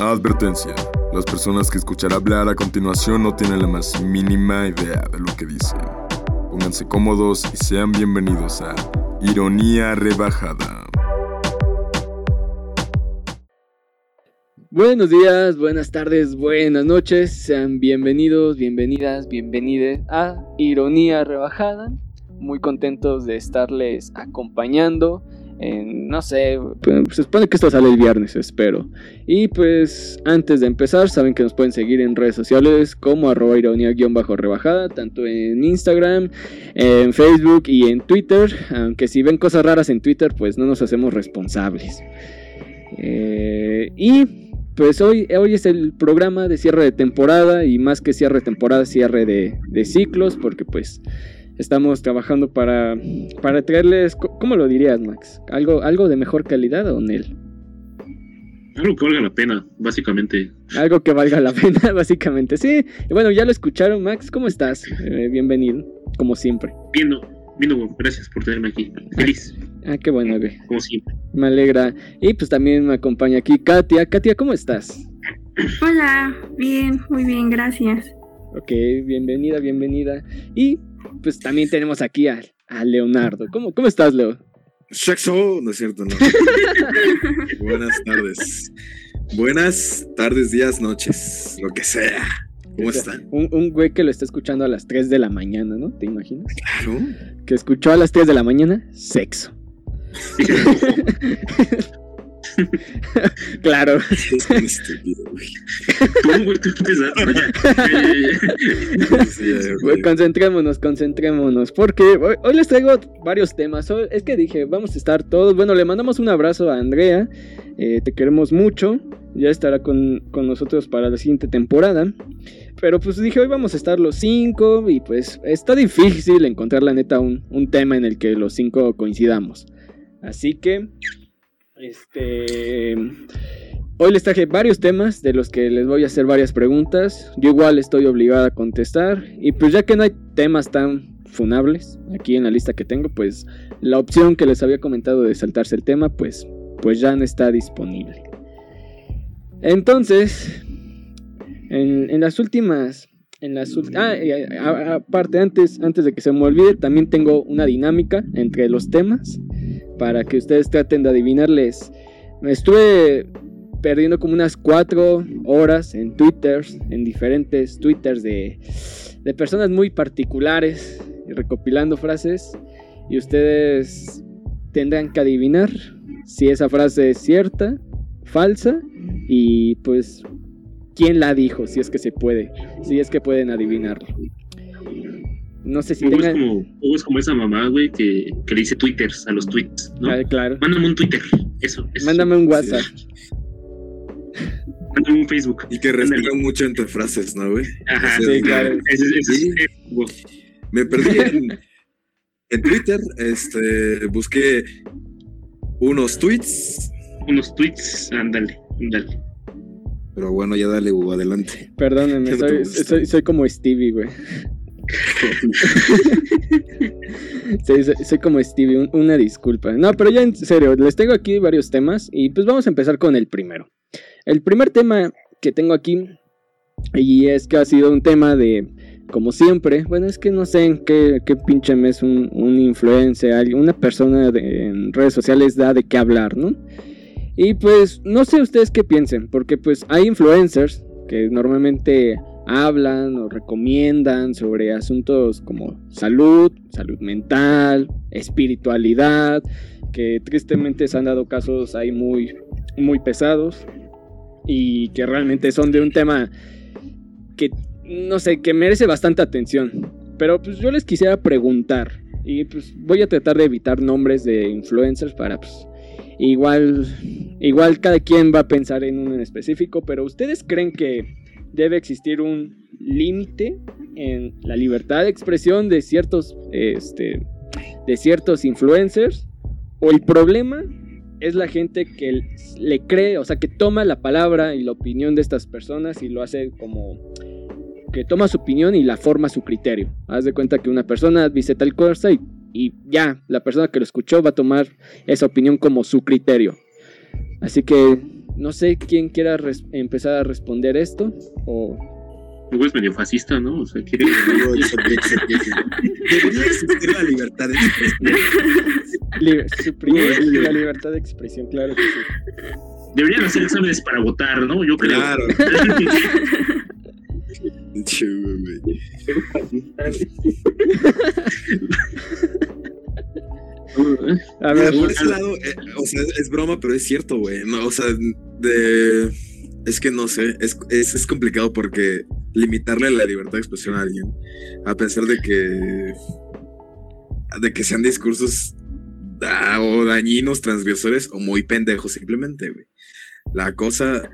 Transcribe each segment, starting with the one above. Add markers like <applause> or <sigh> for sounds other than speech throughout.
Advertencia. Las personas que escuchará hablar a continuación no tienen la más mínima idea de lo que dicen. Pónganse cómodos y sean bienvenidos a Ironía Rebajada. Buenos días, buenas tardes, buenas noches. Sean bienvenidos, bienvenidas, bienvenides a Ironía Rebajada. Muy contentos de estarles acompañando no sé, pues, se supone que esto sale el viernes, espero. Y pues antes de empezar, saben que nos pueden seguir en redes sociales como arroba ironía-rebajada, tanto en Instagram, en Facebook y en Twitter. Aunque si ven cosas raras en Twitter, pues no nos hacemos responsables. Eh, y pues hoy, hoy es el programa de cierre de temporada y más que cierre de temporada, cierre de, de ciclos, porque pues estamos trabajando para, para traerles, ¿cómo lo dirías, Max? ¿Algo, algo de mejor calidad o Nel? Algo que valga la pena, básicamente. Algo que valga la <laughs> pena, básicamente. Sí, y bueno, ya lo escucharon, Max. ¿Cómo estás? Eh, bienvenido, como siempre. Bien, bien, gracias por tenerme aquí. Feliz. Ah, qué bueno, güey. Como siempre. Me alegra. Y pues también me acompaña aquí Katia. Katia, ¿cómo estás? <clears throat> Hola, bien, muy bien, gracias. Ok, bienvenida, bienvenida. Y pues también tenemos aquí a, Leonardo. ¿Cómo, ¿Cómo estás, Leo? Sexo, no es cierto, no. <laughs> Buenas tardes. Buenas tardes, días, noches, lo que sea. ¿Cómo están? Un, un, güey que lo está escuchando a las 3 de la mañana, ¿no? ¿Te imaginas? Claro. Que escuchó a las 3 de la mañana, sexo. <laughs> <laughs> claro. <laughs> concentrémonos, concentrémonos. Porque hoy, les traigo varios temas. es que dije, vamos a estar todos. Bueno, le mandamos un abrazo a Andrea. Eh, te queremos mucho. Ya estará con, nosotros para la siguiente temporada. Pero pues dije, hoy vamos a estar los cinco. Y pues está difícil encontrar la neta un, un tema en el que los cinco coincidamos. Así que este. Hoy les traje varios temas de los que les voy a hacer varias preguntas. Yo igual estoy obligada a contestar. Y pues ya que no hay temas tan funables aquí en la lista que tengo, pues la opción que les había comentado de saltarse el tema, pues, pues ya no está disponible. Entonces, en, las últimas... En las ah, aparte, antes, antes de que se me olvide, también tengo una dinámica entre los temas para que ustedes traten de adivinarles. Me estuve perdiendo como unas cuatro horas en Twitter, en diferentes Twitters de, de personas muy particulares, recopilando frases. Y ustedes tendrán que adivinar si esa frase es cierta, falsa, y pues quién la dijo, si es que se puede, si es que pueden adivinarlo. No sé si Hugo es, como, es como esa mamá, güey, que, que, le dice twitters a los tweets, ¿no? Ah, claro. Mándame un Twitter, eso. Mándame un WhatsApp. Mándame un Facebook. Y que respira mucho entre frases, ¿no, güey? Ajá, sí, claro. Me perdí en, en Twitter, este, busqué unos tweets. Unos tweets, ándale, ándale. Pero bueno, ya dale, Hugo, adelante. Perdónenme, soy, soy, soy como Stevie, güey. <laughs> soy, como Stevie, una disculpa. No, pero ya en serio, les tengo aquí varios temas y pues vamos a empezar con el primero. El primer tema que tengo aquí, y es que ha sido un tema de, como siempre, bueno, es que no sé en qué, pinche mes un, un influencer, una persona en redes sociales da de qué hablar, ¿no? Y pues no sé ustedes qué piensen, porque pues hay influencers que normalmente hablan o recomiendan sobre asuntos como salud, salud mental, espiritualidad, que tristemente se han dado casos ahí muy, muy pesados y que realmente son de un tema que, no sé, que merece bastante atención. Pero pues yo les quisiera preguntar, y pues voy a tratar de evitar nombres de influencers para pues igual, igual cada quien va a pensar en uno en específico, pero ustedes creen que debe existir un límite en la libertad de expresión de ciertos, este, de ciertos influencers. O el problema es la gente que le cree, o sea, que toma la palabra y la opinión de estas personas y lo hace como que toma su opinión y la forma a su criterio. Haz de cuenta que una persona dice tal cosa y, y ya, la persona que lo escuchó va a tomar esa opinión como su criterio. Así que No sé quién quiera empezar a responder esto o... Luego es medio fascista, ¿no? O sea, quiere. <laughs> Debería existir la libertad de expresión. suprimir la libertad de expresión, claro que sí. Deberían hacer exámenes para votar, ¿no? Yo creo. Claro. <laughs> A ver, por ese lado, eh, o sea, es broma, pero es cierto, güey. No, o sea, de. Es que no sé, es, es, es complicado porque limitarle la libertad de expresión a alguien, a pesar de que. de que sean discursos da- o dañinos, transgresores o muy pendejos, simplemente, güey. La cosa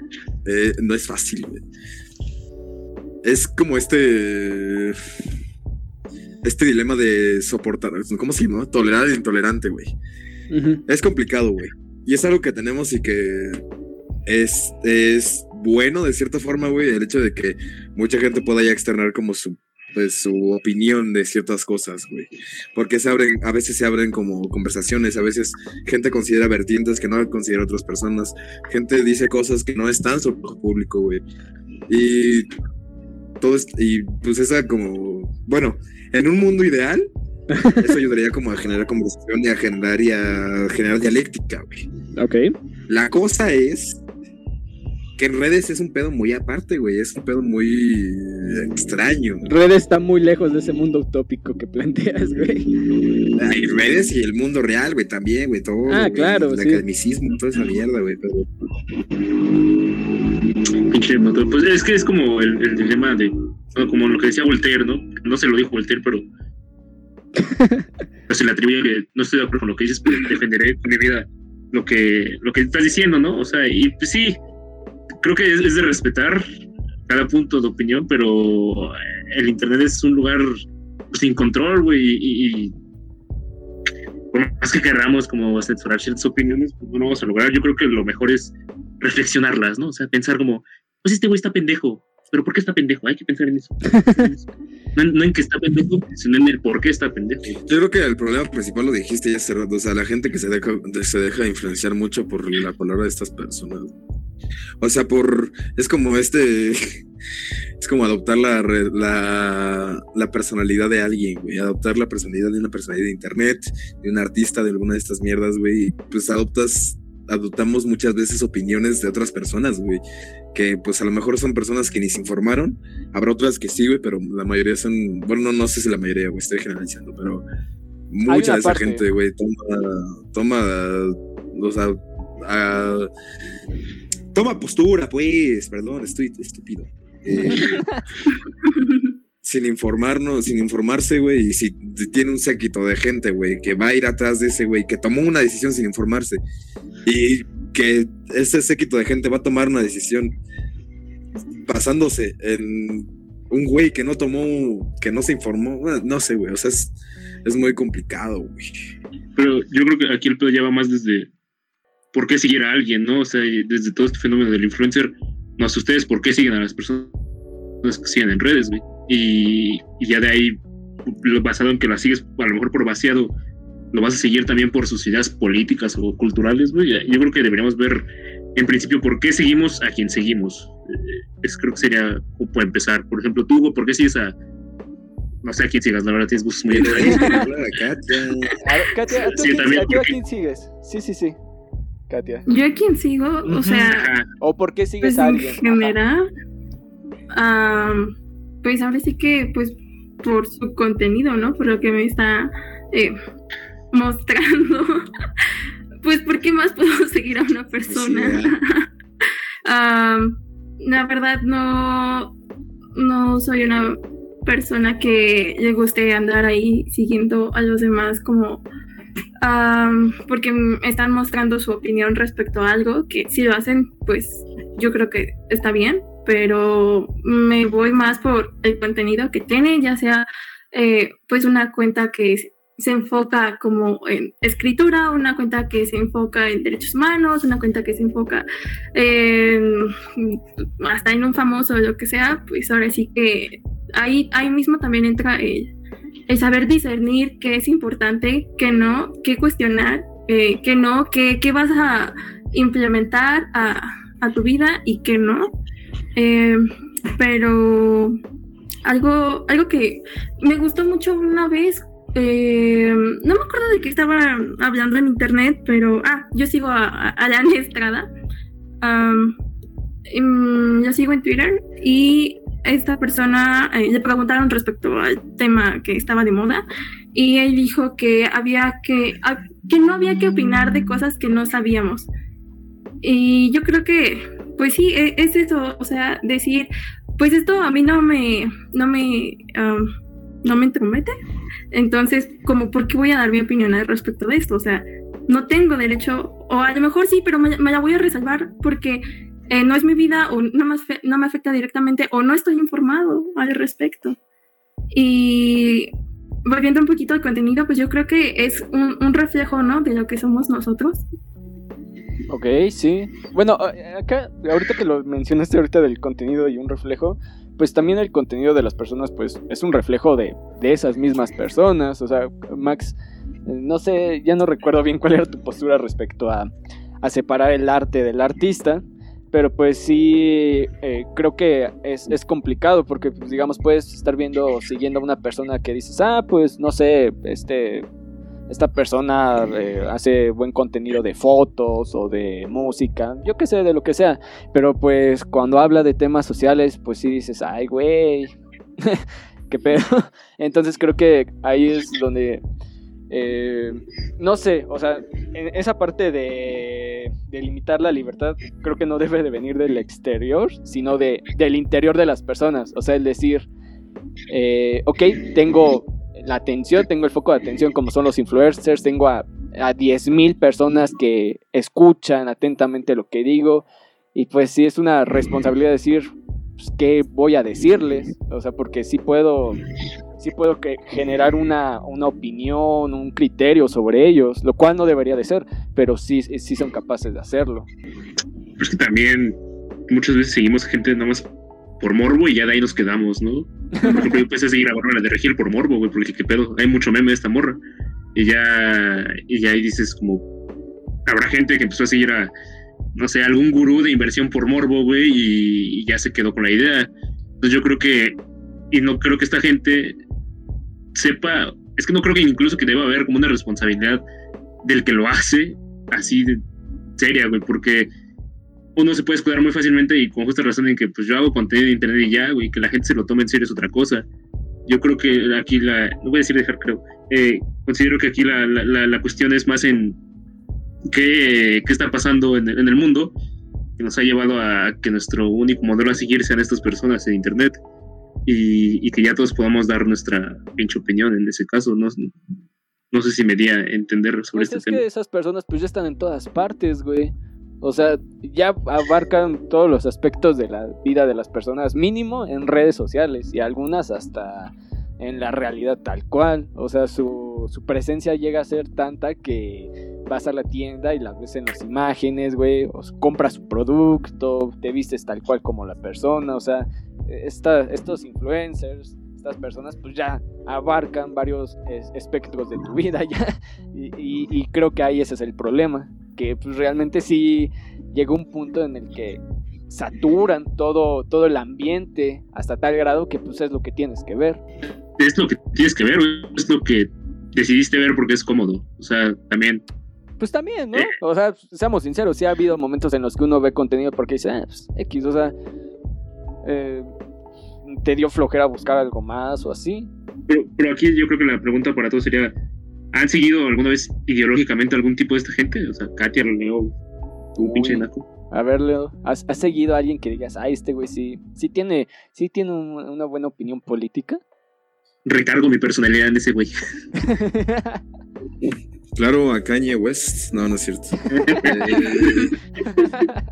eh, no es fácil, güey. Es como este. Este dilema de soportar. ¿Cómo se llama? Tolerar al intolerante, güey. Es complicado, güey. Y es algo que tenemos y que es, es bueno de cierta forma, güey, el hecho de que mucha gente pueda ya externar como su, pues, su opinión de ciertas cosas, güey. Porque se abren, a veces se abren como conversaciones, a veces gente considera vertientes que no considera otras personas, gente dice cosas que no están sobre el público, güey. Y todo es, y pues esa como, bueno, en un mundo ideal, <laughs> eso ayudaría como a generar conversación y a generar, y a generar dialéctica, güey. ok. La cosa es que en redes es un pedo muy aparte, güey. Es un pedo muy extraño. Red está muy lejos de ese mundo utópico que planteas, güey. Hay redes y el mundo real, güey, también, güey. Todo. Ah, claro, El sí. academicismo, toda esa mierda, güey. Pero Pinche motor. Pues es que es como el, el dilema de. no, Como lo que decía Voltaire, ¿no? No se lo dijo Voltaire, pero. <laughs> pero se le atribuye que no estoy de acuerdo con lo que dices, pero defenderé con mi vida lo que, lo que estás diciendo, ¿no? O sea, y pues sí, creo que es, es de respetar cada punto de opinión, pero el Internet es un lugar sin control, güey, y, y por más que queramos como censurar ciertas opiniones, pues no lo vamos a lograr. Yo creo que lo mejor es reflexionarlas, ¿no? O sea, pensar como, pues este güey está pendejo, pero ¿por qué está pendejo? Hay que pensar en eso. <laughs> No, no en que está pendejo, sino en el por qué está pendejo. yo creo que el problema principal lo dijiste ya hace rato. O sea, la gente que se deja, se deja influenciar mucho por la palabra de estas personas. O sea, por. Es como este. <laughs> Es como adoptar la, la, la personalidad de alguien, güey. Adoptar la personalidad de una personalidad de internet, de un artista, de alguna de estas mierdas, güey. Pues adoptas. Adoptamos muchas veces opiniones de otras personas, güey. Que pues a lo mejor son personas que ni se informaron. Habrá otras que sí, güey, pero la mayoría son. Bueno, no, no sé si la mayoría, güey, estoy generalizando, pero. Mucha de esa parte. gente, güey, toma. Toma. O sea. a- toma postura, pues. Perdón, estoy estúpido. Eh, <laughs> sin informarnos, sin informarse, güey, y si tiene un séquito de gente, güey, que va a ir atrás de ese güey, que tomó una decisión sin informarse, y que ese séquito de gente va a tomar una decisión basándose en un güey que no tomó, que no se informó, no sé, güey, o sea, es, es muy complicado, güey. Pero yo creo que aquí el pedo ya va más desde por qué seguir a alguien, ¿no? O sea, desde todo este fenómeno del influencer, no sé ustedes por qué siguen a las personas que siguen en redes, güey. Y, y ya de ahí, lo basado en que la sigues, a lo mejor por vaciado, lo vas a seguir también por sus ideas políticas o culturales, güey. Yo creo que deberíamos ver, en principio, por qué seguimos a quien seguimos. Eh, Es, creo que sería como empezar. Por ejemplo, tú, ¿por qué sigues a... No sé a quién sigas, la verdad, tienes gustos muy <laughs> extraños. Katia. A ver, Katia, ¿tú, Sí, quién- también, a- tú a porque- quién sigues? Sí, sí, sí. Katia. Yo a quien sigo, o sea. ¿O por qué sigues pues a en alguien? Ajá. general, pues ahora sí que, pues por su contenido, ¿no? Por lo que me está eh, mostrando. <laughs> pues, ¿por qué más puedo <laughs> seguir a una persona? <laughs> La verdad, no, no soy una persona que le guste andar ahí siguiendo a los demás como am, porque están mostrando su opinión respecto a algo que si lo hacen, pues yo creo que está bien, pero me voy más por el contenido que tiene, ya sea eh, pues una cuenta que se- enfoca como en escritura, una cuenta que se enfoca en derechos humanos, una cuenta que se enfoca en hasta en un famoso lo que sea, pues ahora sí que ahí, ahí mismo también entra el, el saber discernir qué es importante, qué no, qué cuestionar, eh, qué no, qué, qué vas a implementar a, a tu vida y qué no. Eh, pero algo, algo que me gustó mucho una vez, eh, no me acuerdo de qué estaba hablando en internet, pero, ah, yo sigo a, a la Estrada. Yo sigo en Twitter y esta persona eh, le preguntaron respecto al tema que estaba de moda y él dijo que había que, que no había que opinar de cosas que no sabíamos. Y yo creo que, pues sí, e, es eso, o sea, decir, pues esto a mí no me, no me, no me entromete. Entonces, como, ¿por qué voy a dar mi opinión al respecto de esto? O sea, no tengo derecho, o a lo mejor sí, pero me, me la voy a reservar porque eh, no es mi vida o no me, no me afecta directamente o no estoy informado al respecto. Y volviendo un poquito al contenido, pues yo creo que es un, un reflejo, ¿no? De lo que somos nosotros. Ok, sí. Bueno, acá, ahorita que lo mencionaste ahorita del contenido y un reflejo, pues también el contenido de las personas, pues es un reflejo de, de esas mismas personas. O sea, Max, no sé, ya no recuerdo bien cuál era tu postura respecto a, a separar el arte del artista pero pues sí eh, creo que es, es, complicado porque pues, digamos puedes estar viendo siguiendo a una persona que dices ah pues no sé este esta persona eh, hace buen contenido de fotos o de música yo qué sé de lo que sea pero pues cuando habla de temas sociales pues sí dices ay güey <laughs> qué pedo <laughs> entonces creo que ahí es donde eh, no sé, o sea, esa parte de, limitar la libertad creo que no debe de venir del exterior, sino de, del interior de las personas. O sea, el decir, eh, ok, tengo la atención, tengo el foco de atención como son los influencers, tengo a, a 10.000 personas que escuchan atentamente lo que digo. Y pues sí es una responsabilidad decir, pues, ¿qué voy a decirles? O sea, porque sí puedo sí puedo que generar una, una, opinión, un criterio sobre ellos, lo cual no debería de ser, pero sí, sí son capaces de hacerlo. es que también muchas veces seguimos gente nada más por morbo y ya de ahí nos quedamos, ¿no? Por yo empecé a seguir a Bárbara de Regil por morbo, güey, porque qué pedo, hay mucho meme de esta morra. Y ya, y ya ahí dices como, habrá gente que empezó a seguir a, no sé, algún gurú de inversión por morbo, güey, y, y ya se quedó con la idea. Entonces yo creo que, y no creo que esta gente sepa, es que no creo que incluso que deba haber como una responsabilidad del que lo hace así de seria, güey, porque uno se puede escudar muy fácilmente y con justa razón en que pues yo hago contenido de internet y ya, güey, que la gente se lo tome en serio es otra cosa. Yo creo que aquí la, no voy a decir dejar, creo, eh, considero que aquí la, la, la, cuestión es más en qué, qué está pasando en, en el mundo que nos ha llevado a que nuestro único modelo a seguir sean estas personas en internet y, que ya todos podamos dar nuestra pinche opinión en ese caso. No, no sé si me di a entender sobre pues este es que esas personas pues ya están en todas partes, güey. O sea, ya abarcan todos los aspectos de la vida de las personas, mínimo en redes sociales y algunas hasta en la realidad tal cual. O sea, su, su presencia llega a ser tanta que vas a la tienda y la ves en las imágenes, güey, o compras su producto, te vistes tal cual como la persona, o sea, esta, estos influencers, estas personas, pues ya abarcan varios espectros de tu <laughs> vida ya, y, creo que ahí ese es el problema, que pues realmente sí llega un punto en el que saturan todo, todo el ambiente hasta tal grado que pues es lo que tienes que ver. Es lo que tienes que ver, es lo que decidiste ver porque es cómodo, o sea, también. Pues también, ¿no? O sea, seamos sinceros, sí ha habido momentos en los que uno ve contenido porque dice, ah, pues, X, o sea, eh, te dio flojera buscar algo más o así. Pero, pero aquí yo creo que la pregunta para todos sería, ¿han seguido alguna vez ideológicamente algún tipo de esta gente? O sea, Katia, Leo, un pinche naco. A ver, Leo, ¿has, seguido a alguien que digas, ah, este güey sí, sí tiene, sí tiene una buena opinión política? Recargo mi personalidad en ese güey. <laughs> Claro, a Kanye West. No, no es cierto. <laughs>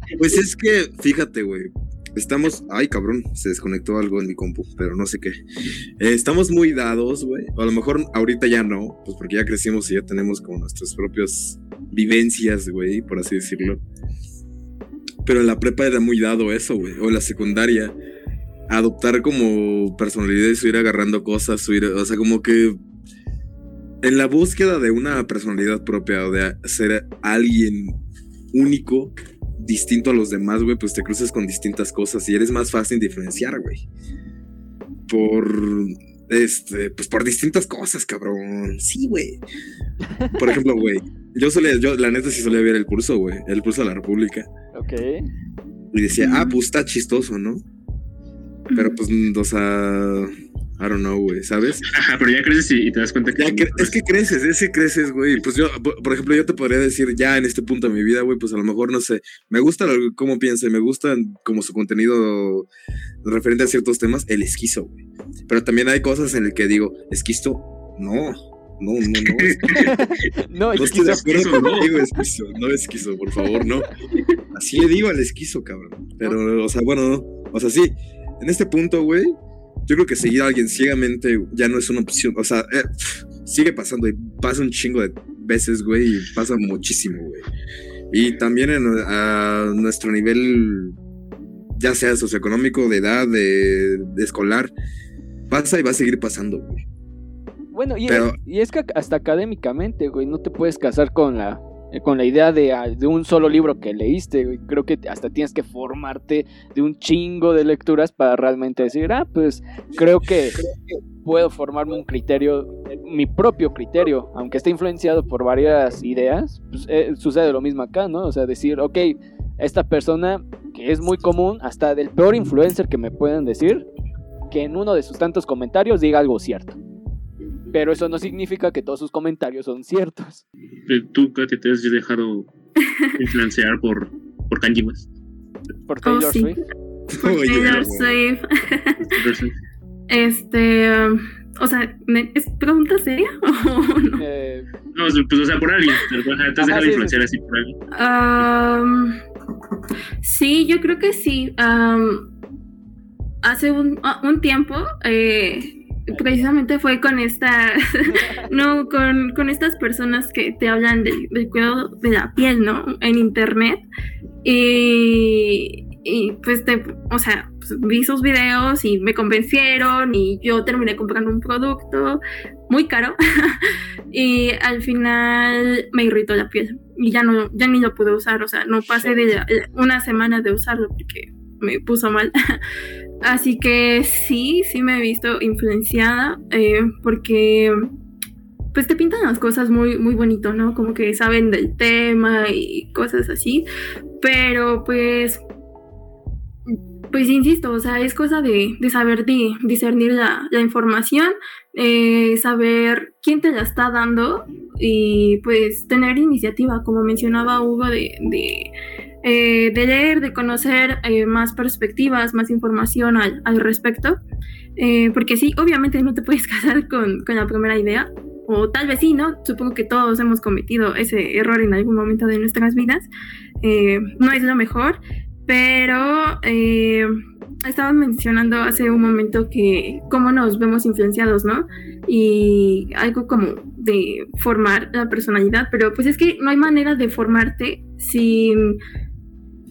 Eh, pues es que, fíjate, güey. Estamos. Ay, cabrón, se desconectó algo en mi compu, pero no sé qué. Eh, estamos muy dados, güey. A lo mejor ahorita ya no, pues porque ya crecimos y ya tenemos como nuestras propias vivencias, güey, por así decirlo. Pero en la prepa era muy dado eso, güey. O la secundaria. Adoptar como personalidad y ir agarrando cosas, o sea, como que en la búsqueda de una personalidad propia o de ser alguien único, distinto a los demás, güey, pues te cruzas con distintas cosas y eres más fácil diferenciar, güey. Por este, pues por distintas cosas, cabrón. Sí, güey. Por ejemplo, güey, yo solía, yo la neta sí solía ver el curso, güey, el curso de la República. Ok. Y decía, ah, pues está chistoso, ¿no? Pero pues, o sea, I don't know, güey, ¿sabes? <laughs> Ajá, pero ya creces y, te das cuenta que... Ya cre- es que creces, es que creces, güey. Pues yo, por ejemplo, yo te podría decir ya en este punto de mi vida, güey, pues a lo mejor, no sé, me gusta lo- cómo piensa y me gusta como su contenido referente a ciertos temas, el esquizo, güey. Pero también hay cosas en el que digo, esquizo, no, no, no, no. <laughs> es- No, No es estoy de acuerdo esquizo, ¿no? contigo, esquizo, no esquizo, por favor, no. Así le digo al esquizo, cabrón. Pero, o sea, bueno, no. O sea, sí, en este punto, güey, yo creo que seguir a alguien ciegamente ya no es una opción. O sea, eh, sigue pasando y pasa un chingo de veces, güey, y pasa muchísimo, güey. Y también en, a nuestro nivel, ya sea socioeconómico, de edad, de, de escolar, pasa y va a seguir pasando, güey. Bueno, y, Pero- y es que hasta académicamente, güey, no te puedes casar con la con la idea de, ah, de un solo libro que leíste. Creo que hasta tienes que formarte de un chingo de lecturas para realmente decir, ah, pues creo que puedo formarme un criterio, mi propio criterio, aunque esté influenciado por varias ideas, pues, eh, sucede lo mismo acá, ¿no? O sea, decir, ok, esta persona que es muy común, hasta del peor influencer que me pueden decir, que en uno de sus tantos comentarios diga algo cierto. Pero eso no significa que todos sus comentarios son ciertos. Eh, Tú, Katy, te has dejado influenciar por, por Kanye West. Por Oh, Taylor sí. Swift. Por Oye, Taylor. Swift. Este, um, o sea, ¿me- ¿es pregunta seria <laughs> o no? Eh, No, pues, o sea, por alguien. pero, ajá, Te has dejado sí, influenciar así por alguien. Am, sí, yo creo que sí. Am, hace un, ah, un tiempo, eh, precisamente fue con esta, <laughs> no, con, con estas personas que te hablan del, del cuidado de la piel, ¿no? En internet. Y, y, pues, te, o sea, pues, vi sus videos y me convencieron y yo terminé comprando un producto muy caro <laughs> y al final me irritó la piel y ya no ya ni lo pude usar, o sea, no pasé de la- una semana de usarlo porque me puso mal. <laughs> Así que sí, sí me he visto influenciada eh, porque pues te pintan las cosas muy muy bonito, ¿no? Como que saben del tema y cosas así, pero pues pues insisto, o sea, es cosa de, de saber di- discernir la, la información, eh, saber quién te la está dando y pues tener iniciativa, como mencionaba Hugo, de, de, eh, de leer, de conocer eh, más perspectivas, más información al, al respecto. Eh, porque sí, obviamente no te puedes <laughs> casar con, con la primera idea, o tal vez sí, ¿no? Supongo que todos hemos cometido ese error en algún momento de nuestras vidas. No es lo mejor, pero estaban mencionando hace un momento que cómo nos vemos influenciados, ¿no? Y algo como de formar la personalidad, pero pues es que no hay manera de formarte sin,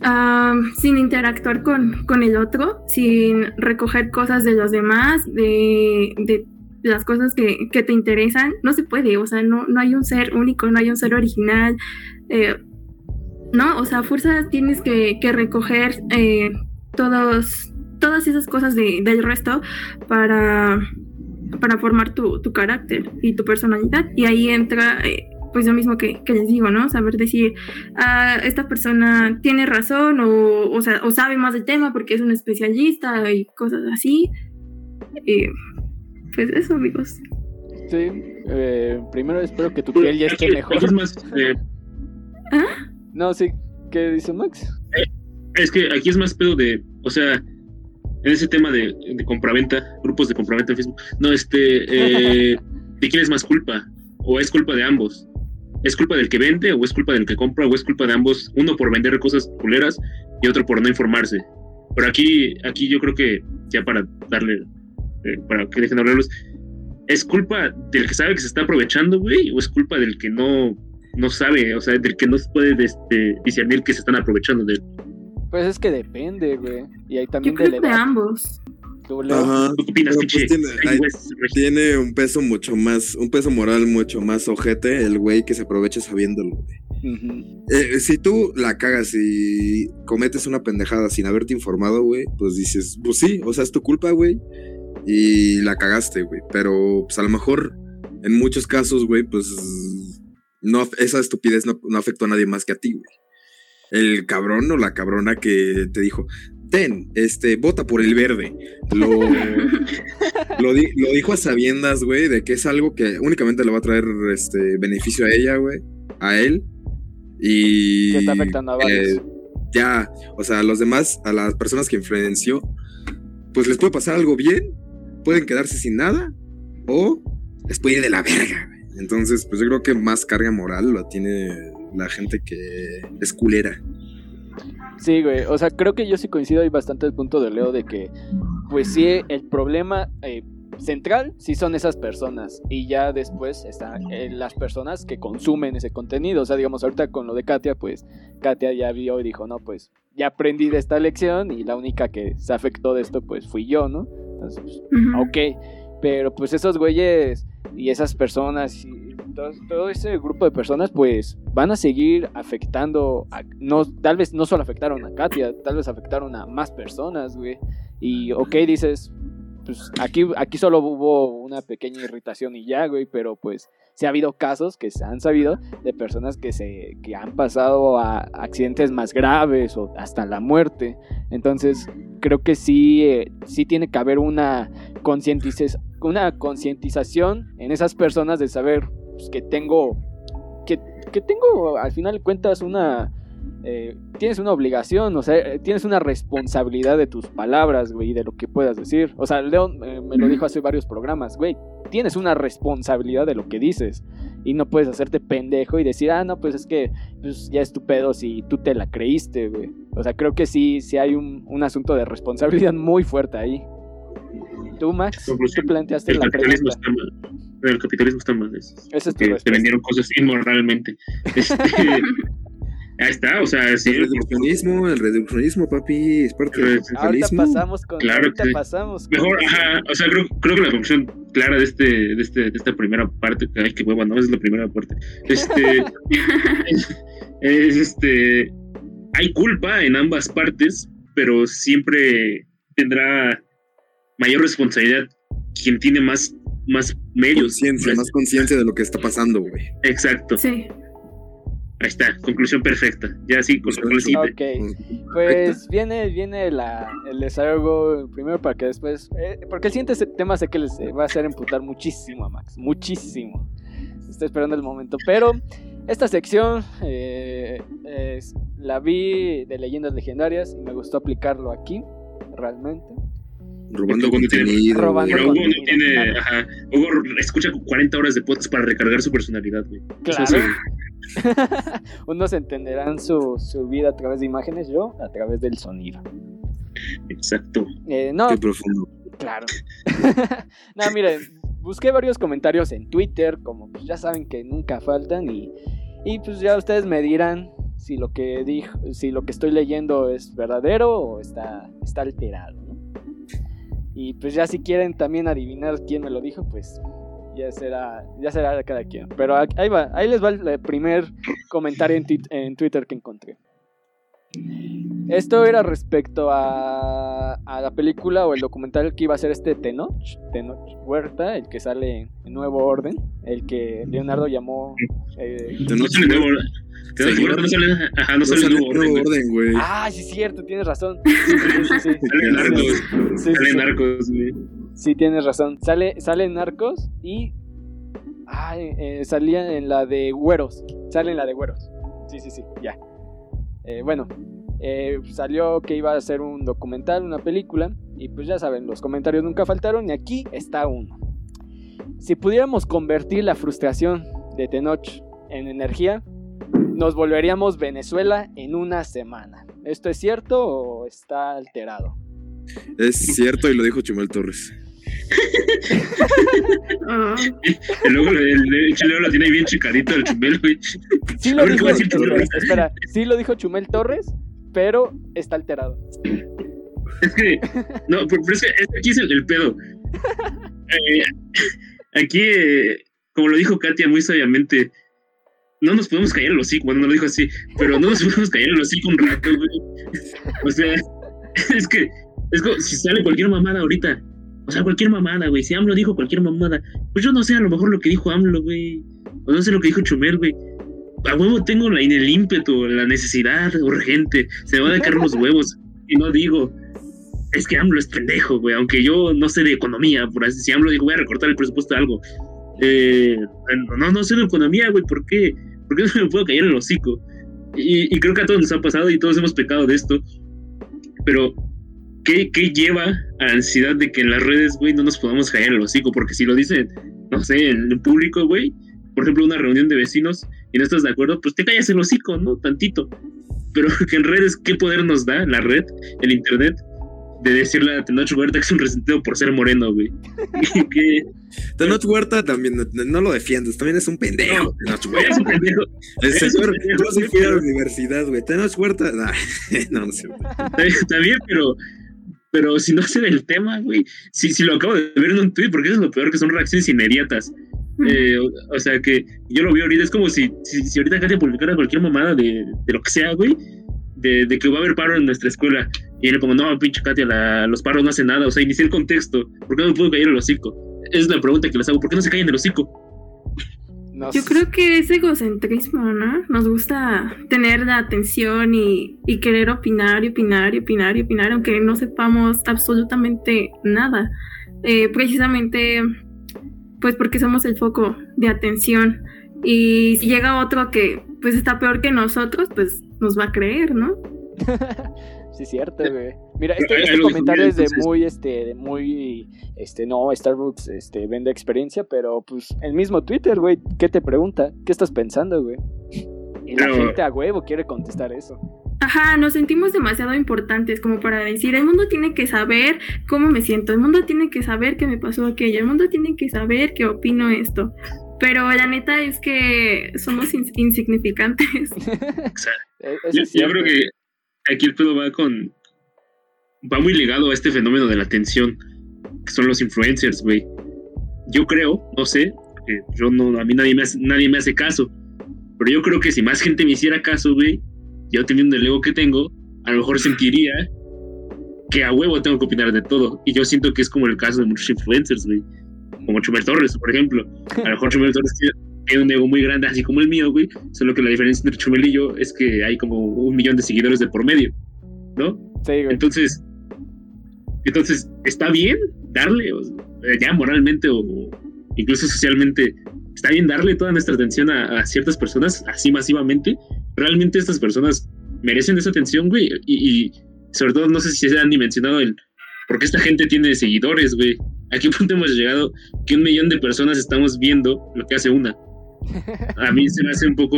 ah, sin interactuar con, con el otro, sin recoger cosas de los demás, de, de las cosas que, que te interesan. No se puede, o sea, no, no hay un ser único, no hay un ser original. eh, ¿no? O sea, fuerza tienes que, que recoger eh, todos, todas esas cosas de- del resto para, para formar tu, tu carácter y tu personalidad. Y ahí entra, eh, pues lo mismo que, que les digo, ¿no? Saber decir, ah, esta persona tiene razón o, o, sea, o sabe más del tema porque es un especialista y cosas así. Pues eso, amigos. sí, eh, primero espero que tu piel ya esté mejor. aquí es más, eh, No, sí, ¿qué dice Max? Es que aquí es más pedo de, o sea, en ese tema de, de compraventa, grupos de compraventa en Facebook, no, este, eh, <laughs> ¿de quién es más culpa? ¿O es culpa de ambos? ¿Es culpa del que vende o es culpa del que compra o es culpa de ambos? Uno por vender cosas culeras y otro por no informarse. Pero aquí, aquí yo creo que, ya para darle, eh, para que dejen de hablarlos, ¿es culpa del que sabe que se está aprovechando, güey? ¿O es culpa del que no, no sabe, o sea, del que no puede este, discernir que se están aprovechando de él? Pues es que depende, güey. Y hay Yo también de la creo que de edad. ambos. Pues, tiene- hay- un peso mucho más, un peso moral mucho más ojete el güey que se aprovecha sabiéndolo, güey. Eh, si tú la cagas y cometes una pendejada sin haberte informado, güey, pues dices, pues sí, o sea, es tu culpa, güey. Y la cagaste, güey. Pero, pues a lo mejor, en muchos casos, güey, pues no, esa estupidez no, no afectó a nadie más que a ti, güey. El cabrón o la cabrona que te dijo, ten, este, vota por el verde. Lo, <laughs> lo, di- lo dijo a sabiendas, güey, de que es algo que únicamente le va a traer este beneficio a ella, güey, a él. Y Que está afectando a varios. eh, ya, o sea, a los demás, a las personas que influenció, pues les puede pasar algo bien, pueden quedarse sin nada, o les puede ir de la verga, güey. Entonces, pues yo creo que más carga moral la tiene la gente que es culera. Sí, güey. O sea, creo que yo sí coincido ahí bastante el punto de Leo de que, pues sí, el problema eh, central sí son esas personas. Y ya después están eh, las personas que consumen ese contenido. O sea, digamos, ahorita con lo de Katia, pues Katia ya vio y dijo, no, pues ya aprendí de esta lección y la única que se afectó de esto, pues fui yo, ¿no? Entonces, pues. Ok, pero pues esos güeyes y esas personas y todo, todo ese grupo de personas pues van a seguir afectando, a, no, tal vez no solo afectaron a Katia, tal vez afectaron a más personas, güey. Y ok, dices, pues aquí, aquí solo hubo una pequeña irritación y ya, güey, pero pues sí ha habido casos que se han sabido de personas que se que han pasado a accidentes más graves o hasta la muerte. Entonces, creo que sí, eh, sí tiene que haber una una concientización en esas personas de saber pues, que tengo que, que tengo al final de cuentas una eh, tienes una obligación, o sea, eh, tienes una responsabilidad de tus palabras, güey, y de lo que puedas decir. O sea, León eh, me lo dijo hace varios programas, güey, tienes una responsabilidad de lo que dices y no puedes hacerte pendejo y decir, ah, no, pues es que pues, ya es tu pedo si tú te la creíste, güey. O sea, creo que sí, sí hay un, un asunto de responsabilidad muy fuerte ahí. Tú, Max, tú Conclusión, planteaste El la pregunta. está mal. El capitalismo está mal. Es, es tu que te vendieron cosas inmoralmente. <laughs> Este, ahí está, o sea, sí, el reduccionismo, el reduccionismo, papi, es parte del Ahorita Ahorita pasamos con. Claro ahorita que- pasamos con. Mejor, ajá, o sea, creo, creo que la conclusión clara de este, de este, de esta primera parte, ay, qué hueva, no, es la primera parte. Este, <laughs> es este, hay culpa en ambas partes, pero siempre tendrá mayor responsabilidad quien tiene más, más medios. Conciencia, más conciencia de lo que está pasando, güey. Exacto, Sí. ahí está, conclusión perfecta. Ya sí, con. Ok. Pues viene, viene la, el desahogo primero para que después. eh, porque el siguiente tema sé que les eh, va a hacer emputar muchísimo a Max. Muchísimo. Estoy esperando el momento. Pero esta sección eh, es- la vi de leyendas legendarias y me gustó aplicarlo aquí. Realmente. Robando Cuando tiene- contenido. Robando Pero. Hugo no tiene, claro. ajá, Hugo escucha 40 horas de podcast para recargar su personalidad, güey. Claro. Eso sí. <laughs> Unos entenderán su, su vida a través de imágenes, yo a través del sonido. Exacto. Eh, no, Qué profundo. Claro. <laughs> no, miren, busqué varios comentarios en Twitter, como pues, ya saben que nunca faltan y, y pues ya ustedes me dirán si lo que dijo, si lo que estoy leyendo es verdadero o está, está alterado. Y pues ya si quieren también adivinar quién me lo dijo, pues ya será, ya será cada quien. Pero ahí va, ahí les va el primer comentario en, en Twitter que encontré. Esto era respecto a, a la película o el documental que iba a ser este Tenoch, Tenoch Huerta, el que sale en Nuevo Orden, el que Leonardo llamó... eh, Te No no- sale nuevo orden. Sí, no sale, ajá, no no sale sale nuevo orden. güey. orden, güey. Ah, sí, es cierto, tienes razón. <laughs> Sí. Sale narcos. Sí, sí, Sale sí. narcos, güey. Sí, tienes razón. Sale, sale en Narcos y. Ay, eh, salía en la de Güeros. Sale en la de Güeros. Sí, sí, sí, ya. Eh, bueno, eh, salió que iba a ser un documental, una película. Y pues ya saben, los comentarios nunca faltaron. Y aquí está uno. Si pudiéramos convertir la frustración de Tenoch en energía, nos volveríamos Venezuela en una semana. ¿Esto es cierto o está alterado? Es cierto y lo dijo Chumel Torres. Ah, Y luego el, el chileno la tiene ahí bien chicadito el chumel, güey. Sí lo dijo, ¿qué va a decir espera, sí lo dijo Chumel Torres, pero está alterado. Es que, no, pero es que aquí es el, el pedo. Eh, aquí, eh, como lo dijo Katia muy sabiamente, no nos podemos callar el hocico, no lo dijo así, pero no nos podemos callar el hocico un rato, güey. O sea, <laughs> es que, es como si sale cualquier mamada ahorita, o sea, cualquier mamada, güey, si AMLO dijo cualquier mamada, pues yo no sé a lo mejor lo que dijo AMLO, güey, o no sé lo que dijo Chumel, güey. A huevo tengo la, en el ímpetu, la necesidad urgente, se me van a caer los huevos, y no digo, es que AMLO es pendejo, güey, aunque yo no sé de economía, por así, si AMLO dijo, voy a recortar el presupuesto de algo, eh, no, no sé de economía, güey, ¿por qué? ¿Por qué no me puedo caer el hocico? Y, creo que a todos nos ha pasado y todos hemos pecado de esto, pero ¿qué, ¿qué, lleva a la ansiedad de que en las redes, güey, no nos podamos caer el hocico? Porque si lo dicen, no sé, en el público, güey, por ejemplo, una reunión de vecinos y no estás de acuerdo, pues te callas el hocico, ¿no? Tantito. Pero <laughs> que en redes, ¿qué poder nos da la red, el internet? de decirle a Tenoch Huerta que es un resentido por ser moreno, güey. <laughs> que... Tenoch Huerta también, no, lo defiendes, también es un pendejo. Tenoch Huerta. Es un pendejo. <laughs> El señor, yo sí fui a la universidad, güey. Tenoch Huerta, no, no sé. Está bien, pero, pero si no sé del tema, güey, si, si lo acabo de ver en un tweet, porque eso es lo peor, que son reacciones inmediatas. Eh, o, sea que yo lo vi ahorita, es como si, si, si ahorita Katia publicara cualquier mamada de, de lo que sea, güey, de, de, que va a haber paro en nuestra escuela. Y él como, no, pinche Katia, los paros no hacen nada. O sea, inicié el contexto. ¿Por qué no me puedo caer el hocico? Es la pregunta que les hago. ¿Por qué no se caen el hocico? Yo creo que es egocentrismo, ¿no? Nos gusta tener la atención y, y, querer opinar y opinar y opinar y opinar, aunque no sepamos absolutamente nada. Eh, precisamente, pues porque somos el foco de atención. Y si llega otro que pues está peor que nosotros, pues nos va a creer, ¿no? <laughs> sí, cierto, güey. Mira, este, este comentario es de muy, este, de muy, este, no, Starbucks, este, vende experiencia, pero pues el mismo Twitter, güey, ¿qué te pregunta? ¿Qué estás pensando, güey? Y la gente a huevo quiere contestar eso. Ajá, nos sentimos demasiado importantes como para decir, el mundo tiene que saber cómo me siento, el mundo tiene que saber qué me pasó aquello, el mundo tiene que saber qué opino esto. Pero la neta es que somos insignificantes. <laughs> <laughs> yo, creo que aquí el pedo va con. Va muy ligado a este fenómeno de la atención, que son los influencers, güey. Yo creo, no sé, que yo no, a mí nadie me, hace, nadie me hace caso, pero yo creo que si más gente me hiciera caso, güey, yo teniendo el ego que tengo, a lo mejor sentiría que a huevo tengo que opinar de todo. Y yo siento que es como el caso de muchos influencers, güey como Chumel Torres, por ejemplo. A lo mejor Chumel Torres tiene un ego muy grande, así como el mío, güey. Solo que la diferencia entre Chumel y yo es que hay como un millón de seguidores de por medio, ¿no? Sí, güey. Entonces, entonces, ¿está bien darle, ya moralmente o incluso socialmente, está bien darle toda nuestra atención a, ciertas personas así masivamente? ¿Realmente estas personas merecen esa atención, güey? Y, y sobre todo, no sé si se han ni mencionado el porque esta gente tiene seguidores, güey. ¿A qué punto hemos llegado que un millón de personas estamos viendo lo que hace una? A mí se me hace un poco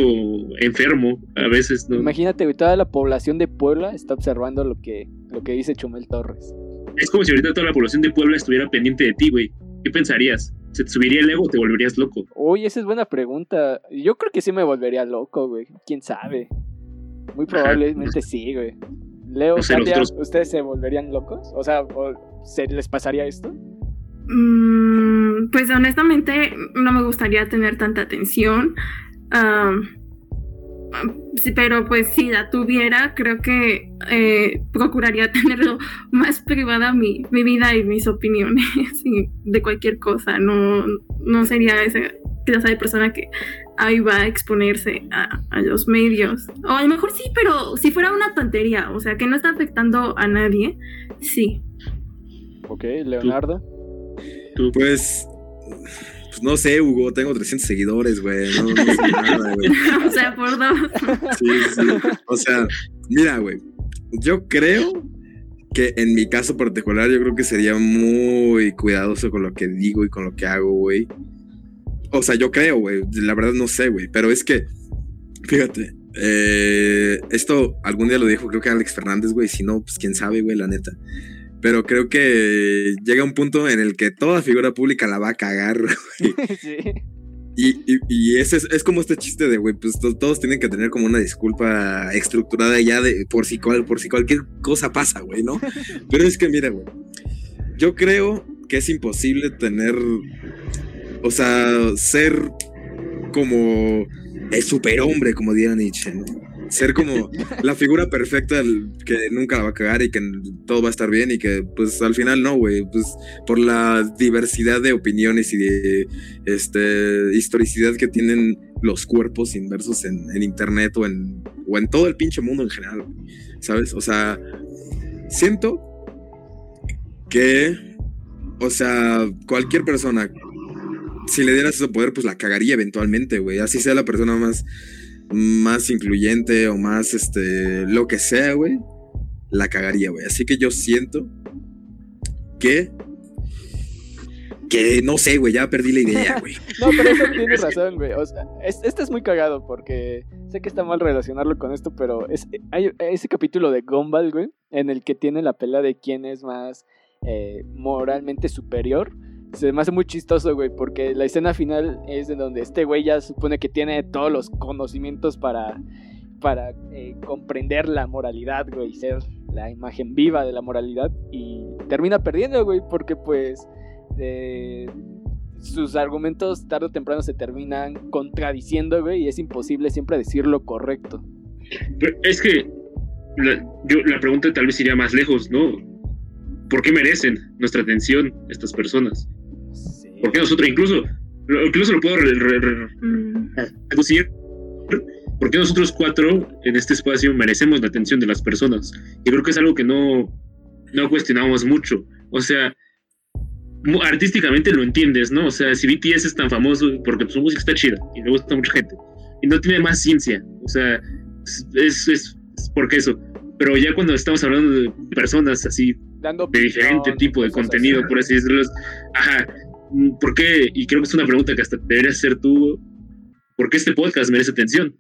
enfermo a veces, ¿no? Imagínate, toda la población de Puebla está observando lo que, lo que dice Chumel Torres. Es como si ahorita toda la población de Puebla estuviera pendiente de ti, güey. ¿Qué pensarías? ¿Se te subiría el ego o te volverías loco? Uy, esa es buena pregunta. Yo creo que sí me volvería loco, güey. ¿Quién sabe? Muy probablemente sí, güey. Leo, ¿ustedes se volverían locos? O sea, ¿se les pasaría esto? Mm, pues honestamente no me gustaría tener tanta atención. pero pues si la tuviera, creo que eh, procuraría <laughs> tenerlo más privada mi, vida y mis opiniones de cualquier cosa. No, no sería esa clase de persona que ahí va a exponerse a, los medios. O a lo mejor sí, pero si fuera una tontería, o sea, que no está afectando a nadie, sí. Ok, Leonardo. Pues, pues no sé, Hugo, tengo 300 seguidores, güey. No, no sé <laughs> nada, güey. o sea, por dos. Sí, sí. O sea, mira, güey. Yo creo que en mi caso particular, yo creo que sería muy cuidadoso con lo que digo y con lo que hago, güey. O sea, yo creo, güey. La verdad no sé, güey. Pero es que, fíjate, eh, esto algún día lo dijo, creo que Alex Fernández, güey. Si no, pues quién sabe, güey, la neta. Pero creo que llega un punto en el que toda figura pública la va a cagar, güey. <laughs> Sí. Y, y, ese es, como este chiste de, güey, pues todos tienen que tener como una disculpa estructurada ya de por si, cual, por si cualquier cosa pasa, güey, ¿no? <laughs> Pero es que, mira, güey, yo creo que es imposible tener o sea, ser como el superhombre, como diría Nietzsche, ¿no? Ser <laughs> como la figura perfecta que nunca la va a cagar y que todo va a estar bien y que pues al final no, güey, pues por la diversidad de opiniones y de este historicidad que tienen los cuerpos inversos en, en internet o en, o en todo el pinche mundo en general, ¿sabes? O sea, siento que, o sea, cualquier persona, si le dieras ese poder, pues la cagaría eventualmente, güey. Así sea la persona más, más incluyente o más, este, lo que sea, güey. La cagaría, güey. Así que yo siento que, que no sé, güey, ya perdí la idea, <laughs> güey. No, pero eso tienes razón, güey. O sea, es- este es muy cagado porque sé que está mal relacionarlo con esto, pero es, hay ese capítulo de Gumball, güey, en el que tiene la pelea de quién es más eh, moralmente superior. Se me hace muy chistoso, güey, porque la escena final es en donde este güey ya supone que tiene todos los conocimientos para, para eh, comprender la moralidad, güey, ser la imagen viva de la moralidad. Y termina perdiendo, güey, porque pues eh, sus argumentos tarde o temprano se terminan contradiciendo, güey, y es imposible siempre decir lo correcto. Es que yo, la pregunta tal vez iría más lejos, ¿no? ¿Por qué merecen nuestra atención estas personas? Sí. ¿Por qué nosotros incluso, lo- incluso lo puedo Mm, reducir? ¿Por qué nosotros cuatro en este espacio merecemos la atención de las personas? Yo creo que es algo que no, no cuestionamos mucho. O sea, artísticamente lo entiendes, ¿no? O sea, si BTS es tan famoso porque su música está chida y le gusta a mucha gente y no tiene más ciencia, o sea, es, es, es porque eso. Pero ya cuando estamos hablando de personas así Dando de diferente tipo de contenido, así. por así decirlo. Ajá, ¿por qué? Y creo que es una pregunta que hasta deberías hacer tú. ¿Por qué este podcast merece atención?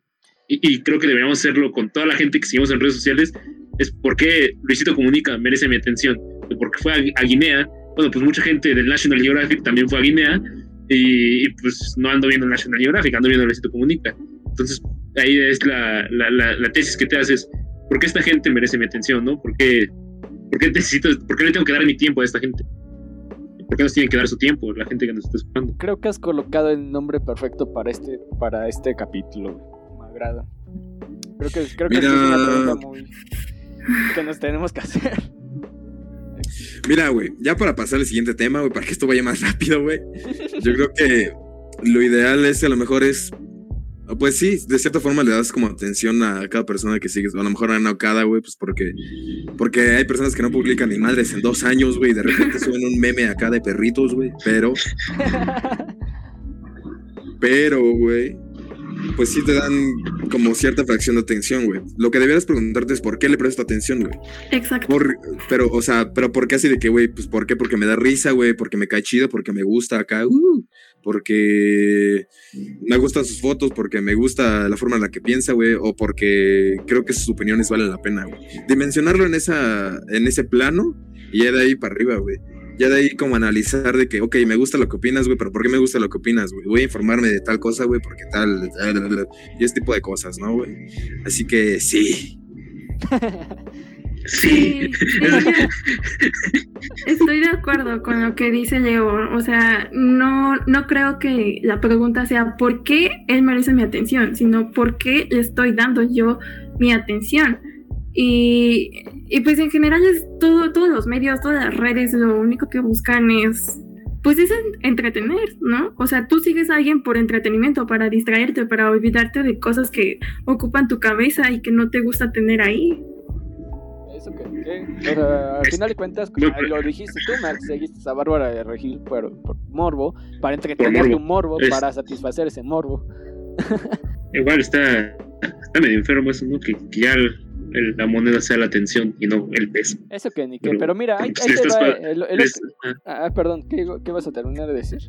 Y, y creo que deberíamos hacerlo con toda la gente que seguimos en redes sociales. Es por qué Luisito Comunica merece mi atención. Porque fue a, a Guinea. Bueno, pues mucha gente del National Geographic también fue a Guinea. Y, y, pues no ando viendo National Geographic, ando viendo Luisito Comunica. Entonces ahí es la, la, la, la tesis que te haces. ¿Por qué esta gente merece mi atención? ¿no? ¿Por qué, ¿Por qué necesito, por qué le tengo que dar mi tiempo a esta gente? ¿Por qué nos tienen que dar su tiempo la gente que nos está escuchando? Creo que has colocado el nombre perfecto para este, para este capítulo. Me agrada. Creo que, creo que es una pregunta muy que nos tenemos que hacer. Mira, güey, ya para pasar al siguiente tema, güey, para que esto vaya más rápido, güey. Yo creo que lo ideal es a lo mejor es. Pues sí, de cierta forma le das como atención a cada persona que sigues. A lo mejor a Okada, güey, pues porque, porque hay personas que no publican ni madres en dos años, güey, y de repente suben un meme acá de perritos, güey. Pero, pero, güey, pues sí te dan como cierta fracción de atención, güey. Lo que debieras preguntarte es por qué le presto atención, güey. Exacto. Por, pero, o sea, pero ¿por qué así de que, güey? Pues ¿por qué? Porque me da risa, güey, porque me cae chido, porque me gusta acá, uh, porque me gustan sus fotos, porque me gusta la forma en la que piensa, güey, o porque creo que sus opiniones valen la pena, güey. Dimensionarlo en esa, en ese plano y ya de ahí para arriba, güey. Ya de ahí como analizar de que, ok, me gusta lo que opinas, güey, pero ¿por qué me gusta lo que opinas, güey? Voy a informarme de tal cosa, güey, porque tal, y ese tipo de cosas, ¿no, güey? Así que sí. <laughs> Sí. Estoy de acuerdo con lo que dice Leo. O sea, no, no creo que la pregunta sea por qué él merece mi atención, sino por qué le estoy dando yo mi atención. Y, y pues en general es todo, todos los medios, todas las redes, lo único que buscan es, pues es en- entretener, ¿no? O sea, tú sigues a alguien por entretenimiento, para distraerte, para olvidarte de cosas que ocupan tu cabeza y que no te gusta tener ahí. Eso que, que- o sea, al final de cuentas, ah, <laughs> lo dijiste tú, Max, seguiste a Bárbara de Regil por, por morbo, para entretener tu morbo, Es- para satisfacer ese morbo. <laughs> Igual está, está medio enfermo eso, ¿no? Que, que ya el- el- la moneda sea la atención y no el peso. Eso que ni qué, Pero- pero mira, ahí, <laughs> ahí te va pa- el- el- Es- ah, Ah, perdón, ¿qué, qué vas a terminar de decir?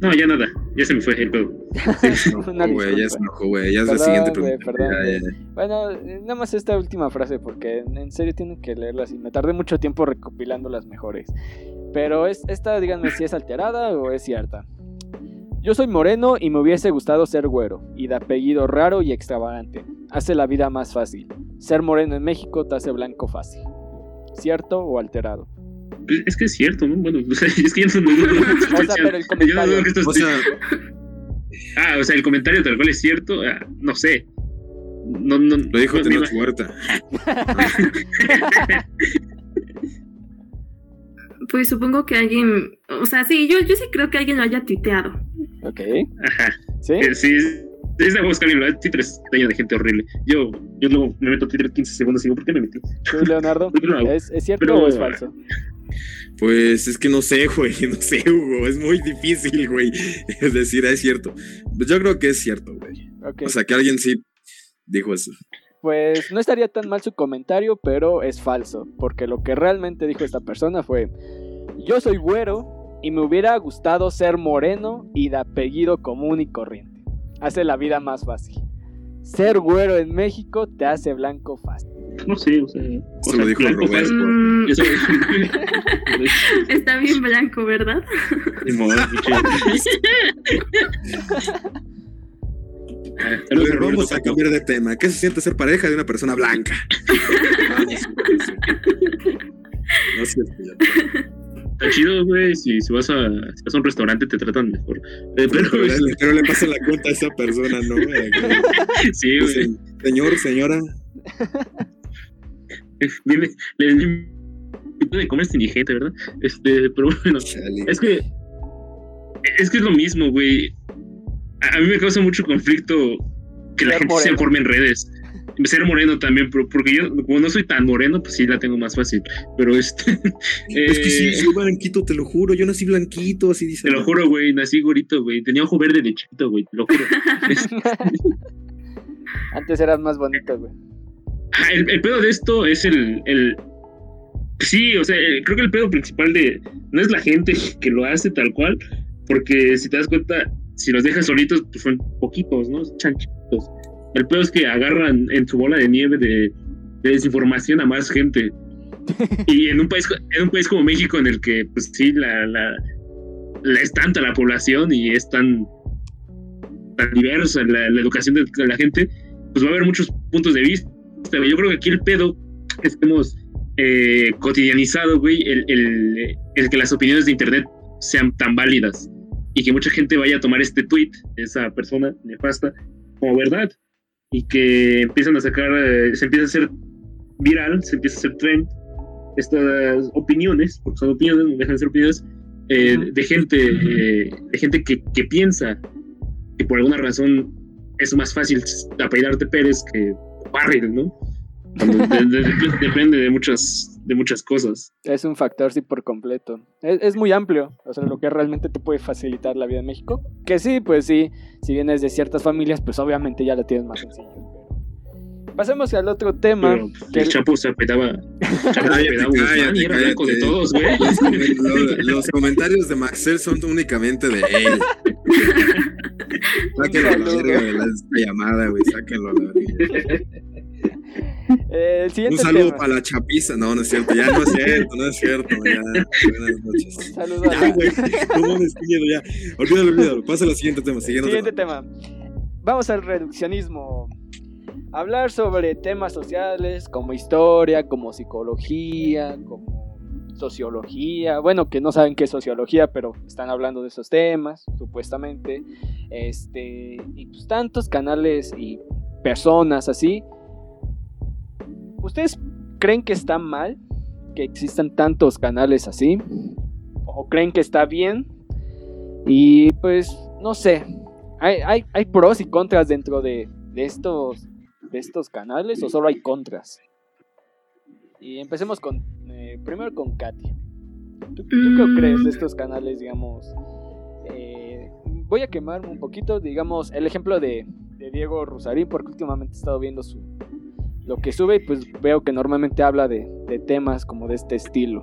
no, ya nada, ya se me fue el Oh, <laughs> güey, ya se enojó, güey. Ya es la siguiente güey, pregunta. perdón, Ya, güey. ya, ya. Bueno, nada más esta última frase, porque en en serio tienen que leerla así. Me tardé mucho tiempo recopilando las mejores. Pero es, esta, díganme si es alterada o es cierta. Yo soy moreno y me hubiese gustado ser güero, y de apellido raro y extravagante. Hace la vida más fácil. Ser moreno en México te hace blanco fácil. ¿Cierto o alterado? Pues, Es que es cierto, ¿no? Bueno, <laughs> o sea, es que yo no, no- no- no- O sea, pero el yo no comentario. dudo que esto O esté- sea, Ah, o sea, el comentario tal cual es cierto, ah, no sé. No, no, Lo dijo no, Tenoch me Huerta. <laughs> Pues supongo que alguien, o sea, sí, yo, yo sí creo que alguien lo haya tuiteado. Ok. Ajá. ¿Sí? Eh, Sí, es de buscar en Twitter es lleno de gente horrible. Yo, yo luego me meto a Twitter 15 segundos y digo, ¿por qué me metí? ¿Tú, Leonardo? <laughs> ¿Es, es cierto Pero- o es falso? Pues es que no sé, güey, <laughs> no sé, Hugo, es muy difícil, güey, es <laughs> decir, es cierto. Pues yo creo que es cierto, güey. O sea, que alguien sí dijo eso. Pues no estaría tan mal su comentario, pero es falso, porque lo que realmente dijo esta persona fue, yo soy güero y me hubiera gustado ser moreno y de apellido común y corriente. Hace la vida más fácil. Ser güero en México te hace blanco fácil. No sé, o sea. Sea, lo dijo blanco Roberto. Mm, Eso- <laughs> está bien blanco, ¿verdad? <laughs> Ah, A ver, a Roberto vamos a cambiar de tema. ¿Qué se siente ser pareja de una persona blanca? <laughs> Ah. No es cierto, ya. Está chido, güey. Si, si, vas a, si vas a un restaurante te tratan mejor. Eh, pero, Pero, le, <laughs> pero le pasa la cuenta a esa persona, ¿no? güey? <laughs> sí, güey. Señor, señora, Dile, le de comer este indigente, ¿verdad? Este, pero bueno, chale. es que es que es lo mismo, güey. A, a mí me causa mucho conflicto que la gente se forme en redes. Ser moreno también, pero porque yo, como no soy tan moreno, pues sí la tengo más fácil. Pero este, <laughs> Es que sí, eh, soy blanquito, te lo juro. Yo nací blanquito, así dice. te lo juro, güey, nací gorito, güey. Tenía ojo verde de chiquito, güey, te lo juro. Es- <laughs> <laughs> Antes eras más bonito, güey. Ah, el, el pedo de esto es el, el- Sí, o sea, eh, creo que el pedo principal de. No es la gente que lo hace tal cual, porque si te das cuenta, si los dejas solitos, pues son poquitos, ¿no? Chanchitos. El pedo es que agarran en su bola de nieve de, de desinformación a más gente. <laughs> Y en un país en un país como México, en el que, pues sí, la, la, la- es tanta la población y es tan, tan diversa la, la educación de, de la gente, pues va a haber muchos puntos de vista. Yo creo que aquí el pedo es que hemos eh, cotidianizado, güey, el, el- el que las opiniones de Internet sean tan válidas y que mucha gente vaya a tomar este tweet esa persona nefasta como verdad y que empiezan a sacar, eh, se empieza a hacer viral, se empieza a hacer trend estas opiniones, porque son opiniones, no dejan de ser opiniones, eh, de gente, eh, de gente que, que piensa que por alguna razón es más fácil apellidarte Pérez que Barril, ¿no? De- de- de- <laughs> depende de muchas, de muchas cosas. Es un factor, sí, por completo. Es, es muy amplio, o sea, lo que realmente te puede facilitar la vida en México. Que sí, pues sí, si vienes de ciertas familias, pues obviamente ya la tienes más sencillo. Pero... Pasemos al otro tema. Pero que el Chapo se apedaba, Chapo se Cállate, apedaba Guzmán cállate, y era blanco de cállate. todos, güey. <laughs> Los, comen- lo- los comentarios de Maxel son únicamente de él. <laughs> Sáquenlo a la verga la- esta llamada, güey. Sáquenlo a la verga. <laughs> Eh, Un saludo tema. para la chapiza. No, no es cierto. Ya no es cierto, no es cierto. Ya. Buenas noches. Saludo a Ya, güey. <laughs> Ya. Olvídalo, olvídalo. Pasa al siguiente tema. Siguiente tema. Vamos al reduccionismo. Hablar sobre temas sociales como historia, como psicología, como sociología. Bueno, que no saben qué es sociología, pero están hablando de esos temas, supuestamente. Este, y pues tantos canales y personas así. ¿Ustedes creen que está mal que existan tantos canales así? ¿O creen que está bien? Y pues, no sé. Hay, hay, hay pros y contras dentro de, de estos, de estos canales o solo hay contras. Y empecemos con, eh, primero con Katy. ¿Tú, tú qué Mm. crees de estos canales, digamos? Eh, voy a quemarme un poquito, digamos, el ejemplo de, de Diego Rusarín, porque últimamente he estado viendo su, lo que sube y pues veo que normalmente habla de, de temas como de este estilo.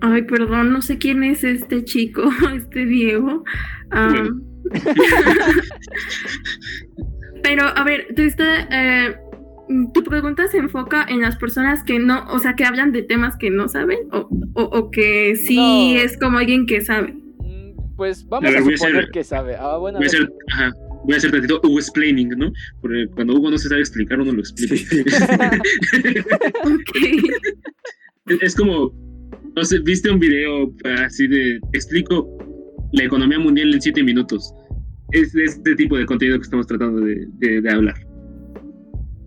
Ay, perdón, no sé quién es este chico, <laughs> este Diego. Ah, <laughs> pero, a ver, tú está, eh, tu pregunta se enfoca en las personas que no, o sea, que hablan de temas que no saben, o, o, o que sí No. es como alguien que sabe. Mm, Pues vamos A ver, a suponer que sabe. Ah, bueno, Voy a ajá, voy a hacer tantito explaining, ¿no? Porque cuando Hugo no se sabe explicar, uno lo explica. <laughs> <laughs> Ok. Es- es como, no sé, viste un video así de, explico la economía mundial en siete minutos. es de este tipo de contenido que estamos tratando de, de, de hablar.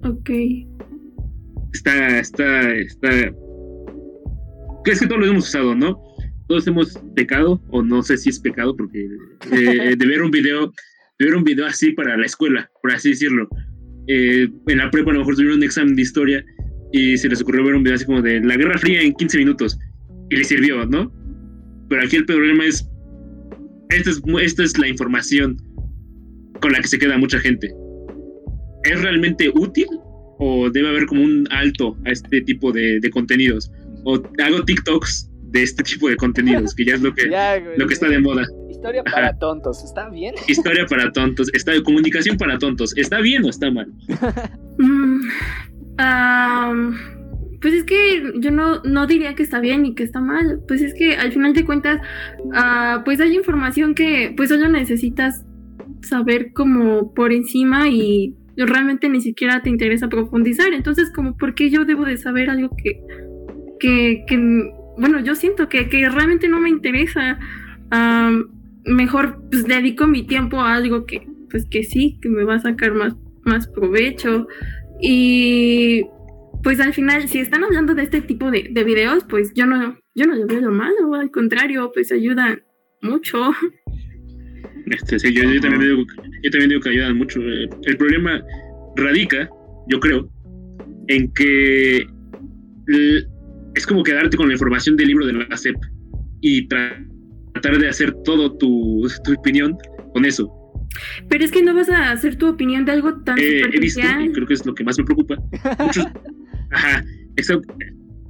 Ok. Está, está, está. Es que todos lo hemos usado, ¿no? Todos hemos pecado, o no sé si es pecado, porque eh, de ver un video, ver un video así para la escuela, por así decirlo. Eh, en la prepa a lo mejor tuvieron un examen de historia y se les ocurrió ver un video así como de la Guerra Fría en 15 minutos y les sirvió, ¿no? Pero aquí el problema es, esta es, esta es la información con la que se queda mucha gente. ¿Es realmente útil o debe haber como un alto a este tipo de, de contenidos? O hago TikToks de este tipo de contenidos, que ya es lo que, <laughs> Ya, güey, lo que está de moda. Historia Ajá. para <laughs> tontos, ¿está bien? Historia para tontos, está comunicación para tontos. ¿Está bien o está mal? <laughs> Mm, pues es que yo no, no diría que está bien y que está mal. Pues es que al final de cuentas, ah, pues hay información que pues solo necesitas saber como por encima y realmente ni siquiera te interesa profundizar. Entonces, como, ¿por qué yo debo de saber algo que, que, que bueno, yo siento que, que realmente no me interesa? Mejor pues dedico mi tiempo a algo que, pues que sí, que me va a sacar más, más provecho. Y pues al final, si están hablando de este tipo de, de videos, pues yo no, yo no le veo lo malo, al contrario, pues ayudan mucho. Este, sí, yo, yo también digo, yo también digo que ayudan mucho. Eh, El problema radica, yo creo, en que es como quedarte con la información del libro de la SEP y tra- tratar de hacer todo tu, tu opinión con eso. Pero es que no vas a hacer tu opinión de algo tan Eh, he visto, y superficial. creo que es lo que más me preocupa, muchos, <laughs> ajá, eso,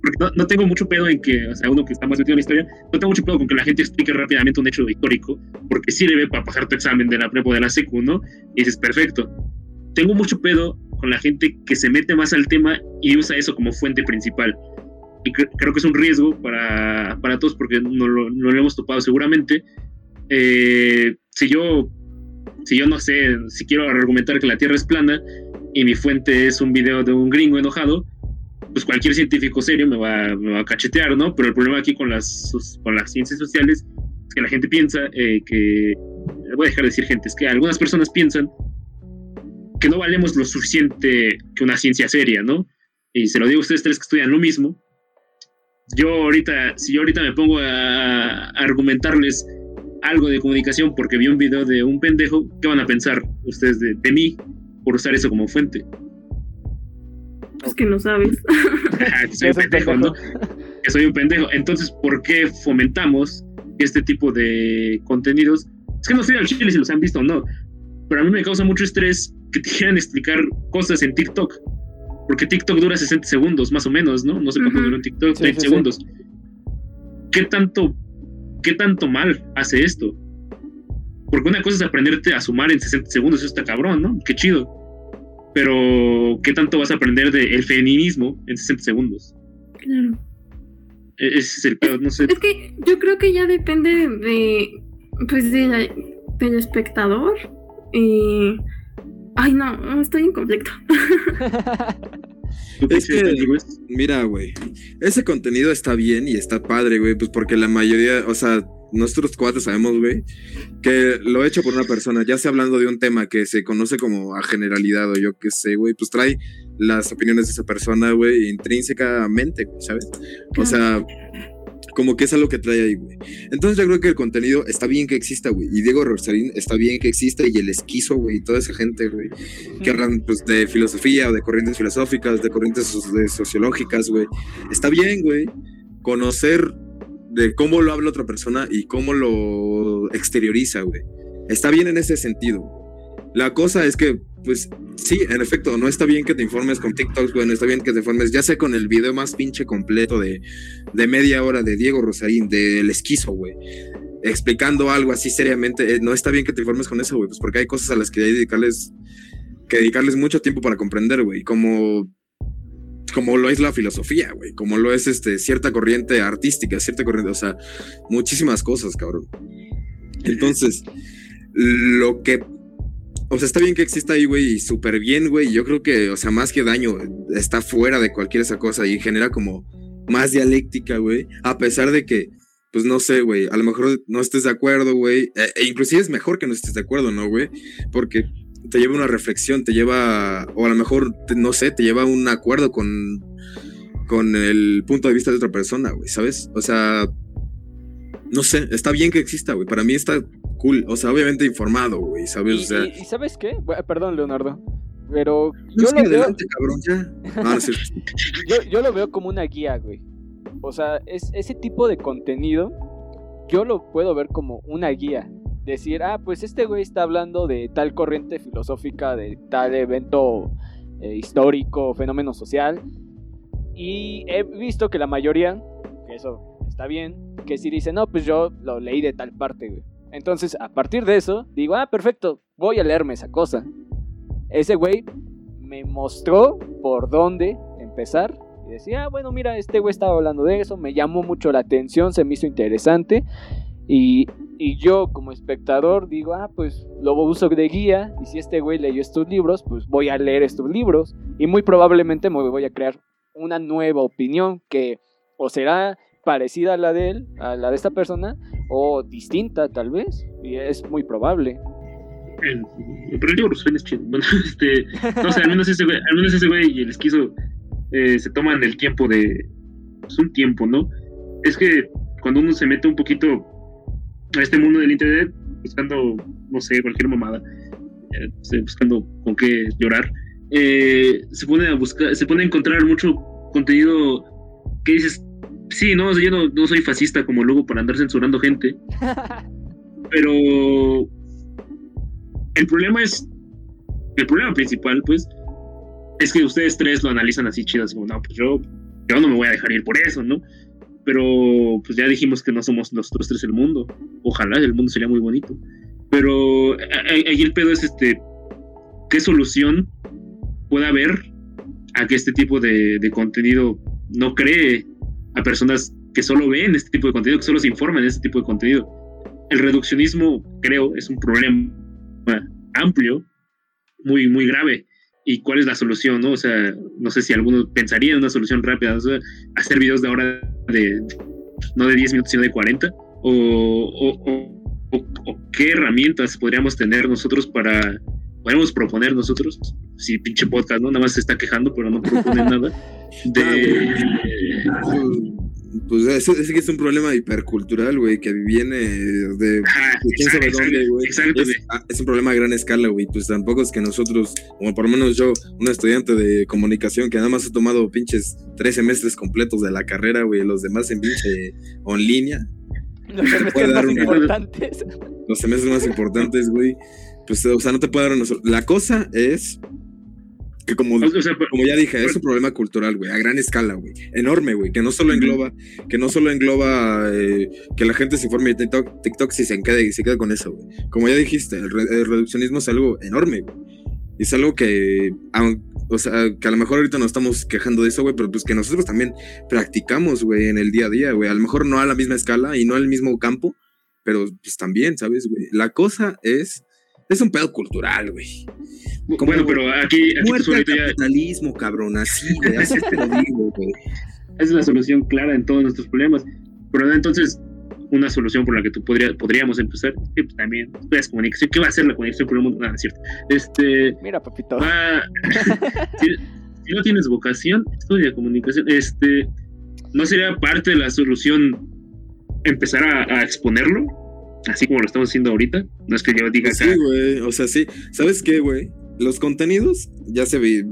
porque no, no tengo mucho pedo en que, o sea, uno que está más metido en la historia, no tengo mucho pedo con que la gente explique rápidamente un hecho histórico, porque sirve para pasar tu examen de la prepa o de la secu, ¿no? Y dices, perfecto. Tengo mucho pedo con la gente que se mete más al tema y usa eso como fuente principal. Y cre- creo que es un riesgo para, para todos porque no lo, no lo hemos topado seguramente. Eh, si yo si yo no sé, si quiero argumentar que la Tierra es plana y mi fuente es un video de un gringo enojado, pues cualquier científico serio me va, me va a cachetear, ¿no? Pero el problema aquí con las, con las ciencias sociales es que la gente piensa eh, que, voy a dejar de decir gente, es que algunas personas piensan que no valemos lo suficiente que una ciencia seria, ¿no? Y se lo digo a ustedes tres que estudian lo mismo. Yo ahorita, si yo ahorita me pongo a, a argumentarles algo de comunicación porque vi un video de un pendejo, ¿qué van a pensar ustedes de, de mí por usar eso como fuente? Es que no sabes. <laughs> Que soy <laughs> un pendejo, ¿no? Que soy un pendejo. Entonces, ¿por qué fomentamos este tipo de contenidos? Es que no sé al chile si los han visto o no, pero a mí me causa mucho estrés que te quieran explicar cosas en TikTok. Porque TikTok dura 60 segundos, más o menos, ¿no? No sé cuánto dura un TikTok, Sí, 30 sí, sí. segundos. ¿Qué tanto, ¿Qué tanto mal hace esto? Porque una cosa es aprenderte a sumar en 60 segundos, eso está cabrón, ¿no? Qué chido. Pero, ¿qué tanto vas a aprender del feminismo en 60 segundos? Claro. E- Ese es el pedo, no sé. Es que yo creo que ya depende de, pues, de la- del espectador. Y... Ay, no, estoy en conflicto. <laughs> Mira, güey, ese contenido está bien y está padre, güey, pues porque la mayoría, o sea, nosotros cuatro sabemos, güey, que lo hecho por una persona, ya sea hablando de un tema que se conoce como a generalidad o yo qué sé, güey, pues trae las opiniones de esa persona, güey, intrínsecamente, güey, ¿sabes? O sea, como que es algo que trae ahí, güey. Entonces yo creo que el contenido está bien que exista, güey. Y Diego Rosarín está bien que exista y el esquizo, güey, y toda esa gente, güey, que hablan pues, de filosofía o de corrientes filosóficas, de corrientes de sociológicas, güey. Está bien, güey, conocer de cómo lo habla otra persona y cómo lo exterioriza, güey. Está bien en ese sentido. La cosa es que, pues, sí, en efecto, no está bien que te informes con TikToks, güey, no está bien que te informes, ya sea con el video más pinche completo de, de media hora de Diego Rosarín, del esquizo, güey, explicando algo así seriamente, eh, no está bien que te informes con eso, güey, pues porque hay cosas a las que hay que dedicarles, que dedicarles mucho tiempo para comprender, güey, como como lo es la filosofía, güey, como lo es este cierta corriente artística, cierta corriente, o sea, muchísimas cosas, cabrón. Entonces, lo que o sea, está bien que exista ahí, güey, y súper bien, güey. Yo creo que, o sea, más que daño, está fuera de cualquier esa cosa y genera como más dialéctica, güey. A pesar de que pues no sé, güey, a lo mejor no estés de acuerdo, güey, e, e inclusive es mejor que no estés de acuerdo, ¿no, güey? Porque te lleva una reflexión, te lleva, o a lo mejor, no sé, te lleva un acuerdo con, con el punto de vista de otra persona, güey, ¿sabes? O sea, no sé, está bien que exista, güey, para mí está cool, o sea, obviamente informado, güey, ¿sabes? Y, o sea, y- y ¿sabes qué? Bueno, perdón, Leonardo. Pero yo lo, veo, adelante, cabrón, ya. Ah, no <laughs> yo lo veo como una guía, güey. O sea, es, ese tipo de contenido, yo lo puedo ver como una guía. Decir, ah, pues este güey está hablando de tal corriente filosófica, de tal evento eh, histórico, fenómeno social. Y he visto que la mayoría, que eso está bien, que si dice, no, pues yo lo leí de tal parte, güey. Entonces, a partir de eso, digo, ah, perfecto, voy a leerme esa cosa. Ese güey me mostró por dónde empezar. Y decía, ah, bueno, mira, este güey estaba hablando de eso, me llamó mucho la atención, se me hizo interesante. Y, y yo como espectador digo, ah, pues lo uso de guía. Y si este güey leyó estos libros, pues voy a leer estos libros. Y muy probablemente me voy a crear una nueva opinión que o será parecida a la de él, a la de esta persona, o distinta tal vez. Y es muy probable. El- pero el es chido. Bueno, <laughs> este, no al menos ese güey, y el esquizo eh, se toman el tiempo de. Es un tiempo, ¿no? Es que cuando uno se mete un poquito a este mundo del internet, buscando, no sé, cualquier mamada, eh, buscando con qué llorar, eh, se pone a buscar, se pone a encontrar mucho contenido que dices, sí, no, yo no, no soy fascista como luego para andar censurando gente, <laughs> pero el problema es, el problema principal, pues, es que ustedes tres lo analizan así chido, así como, no, pues yo, yo no me voy a dejar ir por eso, ¿no? Pero pues ya dijimos que no somos nosotros tres el mundo. Ojalá, el mundo sería muy bonito. Pero ahí el pedo es este, ¿qué solución puede haber a que este tipo de, de contenido no cree a personas que solo ven este tipo de contenido, que solo se informan de este tipo de contenido? El reduccionismo, creo, es un problema amplio, muy, muy grave. ¿Y cuál es la solución? No? O sea, no sé si alguno pensaría en una solución rápida, o sea, hacer videos de ahora de, no de 10 minutos, sino de 40, o, o- o- o- o qué herramientas podríamos tener nosotros para, podríamos proponer nosotros, si pinche podcast, ¿no? Nada más se está quejando, pero no propone <laughs> nada, de... Pues ese, ese que es un problema hipercultural, güey, que viene de Ajá, quién sabe dónde, güey. exacto, Es, ah, es un problema a gran escala, güey. Pues tampoco es que nosotros, como por lo menos yo, un estudiante de comunicación que nada más ha tomado pinches tres semestres completos de la carrera, güey, los demás en pinche en línea, Los semestres más una- importantes. los semestres más importantes, güey. Pues, o sea, no te puede dar una La cosa es que como, O sea, pero- como ya dije, es un problema cultural, güey, a gran escala, güey. Enorme, güey, que no solo engloba, que no solo engloba eh, que la gente se informe de TikTok, TikTok si se quede, se queda con eso, güey. Como ya dijiste, el, re- el reduccionismo es algo enorme, güey. Y es algo que, aun- o sea, que a lo mejor ahorita nos estamos quejando de eso, güey, pero pues que nosotros también practicamos, güey, en el día a día, güey. A lo mejor no a la misma escala y no al mismo campo, pero pues también, ¿sabes, güey? La cosa es, es un pedo cultural, güey. Como- bueno, pero aquí, aquí Muerte al solito ya capitalismo, cabrón, así, güey, así te lo digo, güey. <laughs> es la solución clara en todos nuestros problemas. Pero entonces, una solución por la que tú podría, podríamos empezar, que pues, también estudias comunicación. ¿Qué va a hacer la comunicación por el mundo? Nada, es cierto. Este, Mira, papito. va- <laughs> si, si no tienes vocación, estudia comunicación. Este, ¿no sería parte de la solución empezar a, a exponerlo? Así como lo estamos haciendo ahorita. No es que yo diga Sí, güey, o sea, sí. ¿Sabes qué, güey? Los contenidos, ya sea vi-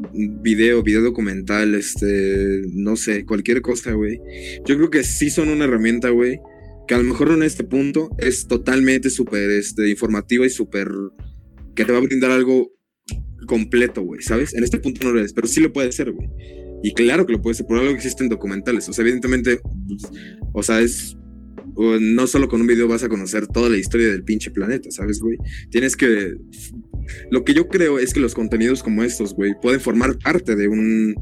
video, video documental, este, no sé, cualquier cosa, güey. Yo creo que sí son una herramienta, güey, que a lo mejor en este punto es totalmente súper, este, informativa y súper, que te va a brindar algo completo, güey, ¿sabes? En este punto no lo es, pero sí lo puede ser, güey. Y claro que lo puede ser, por algo existen documentales. O sea, evidentemente, pues, o sea, es no solo con un video vas a conocer toda la historia del pinche planeta, ¿sabes, güey? Tienes que... Lo que yo creo es que los contenidos como estos, güey, pueden formar parte de un,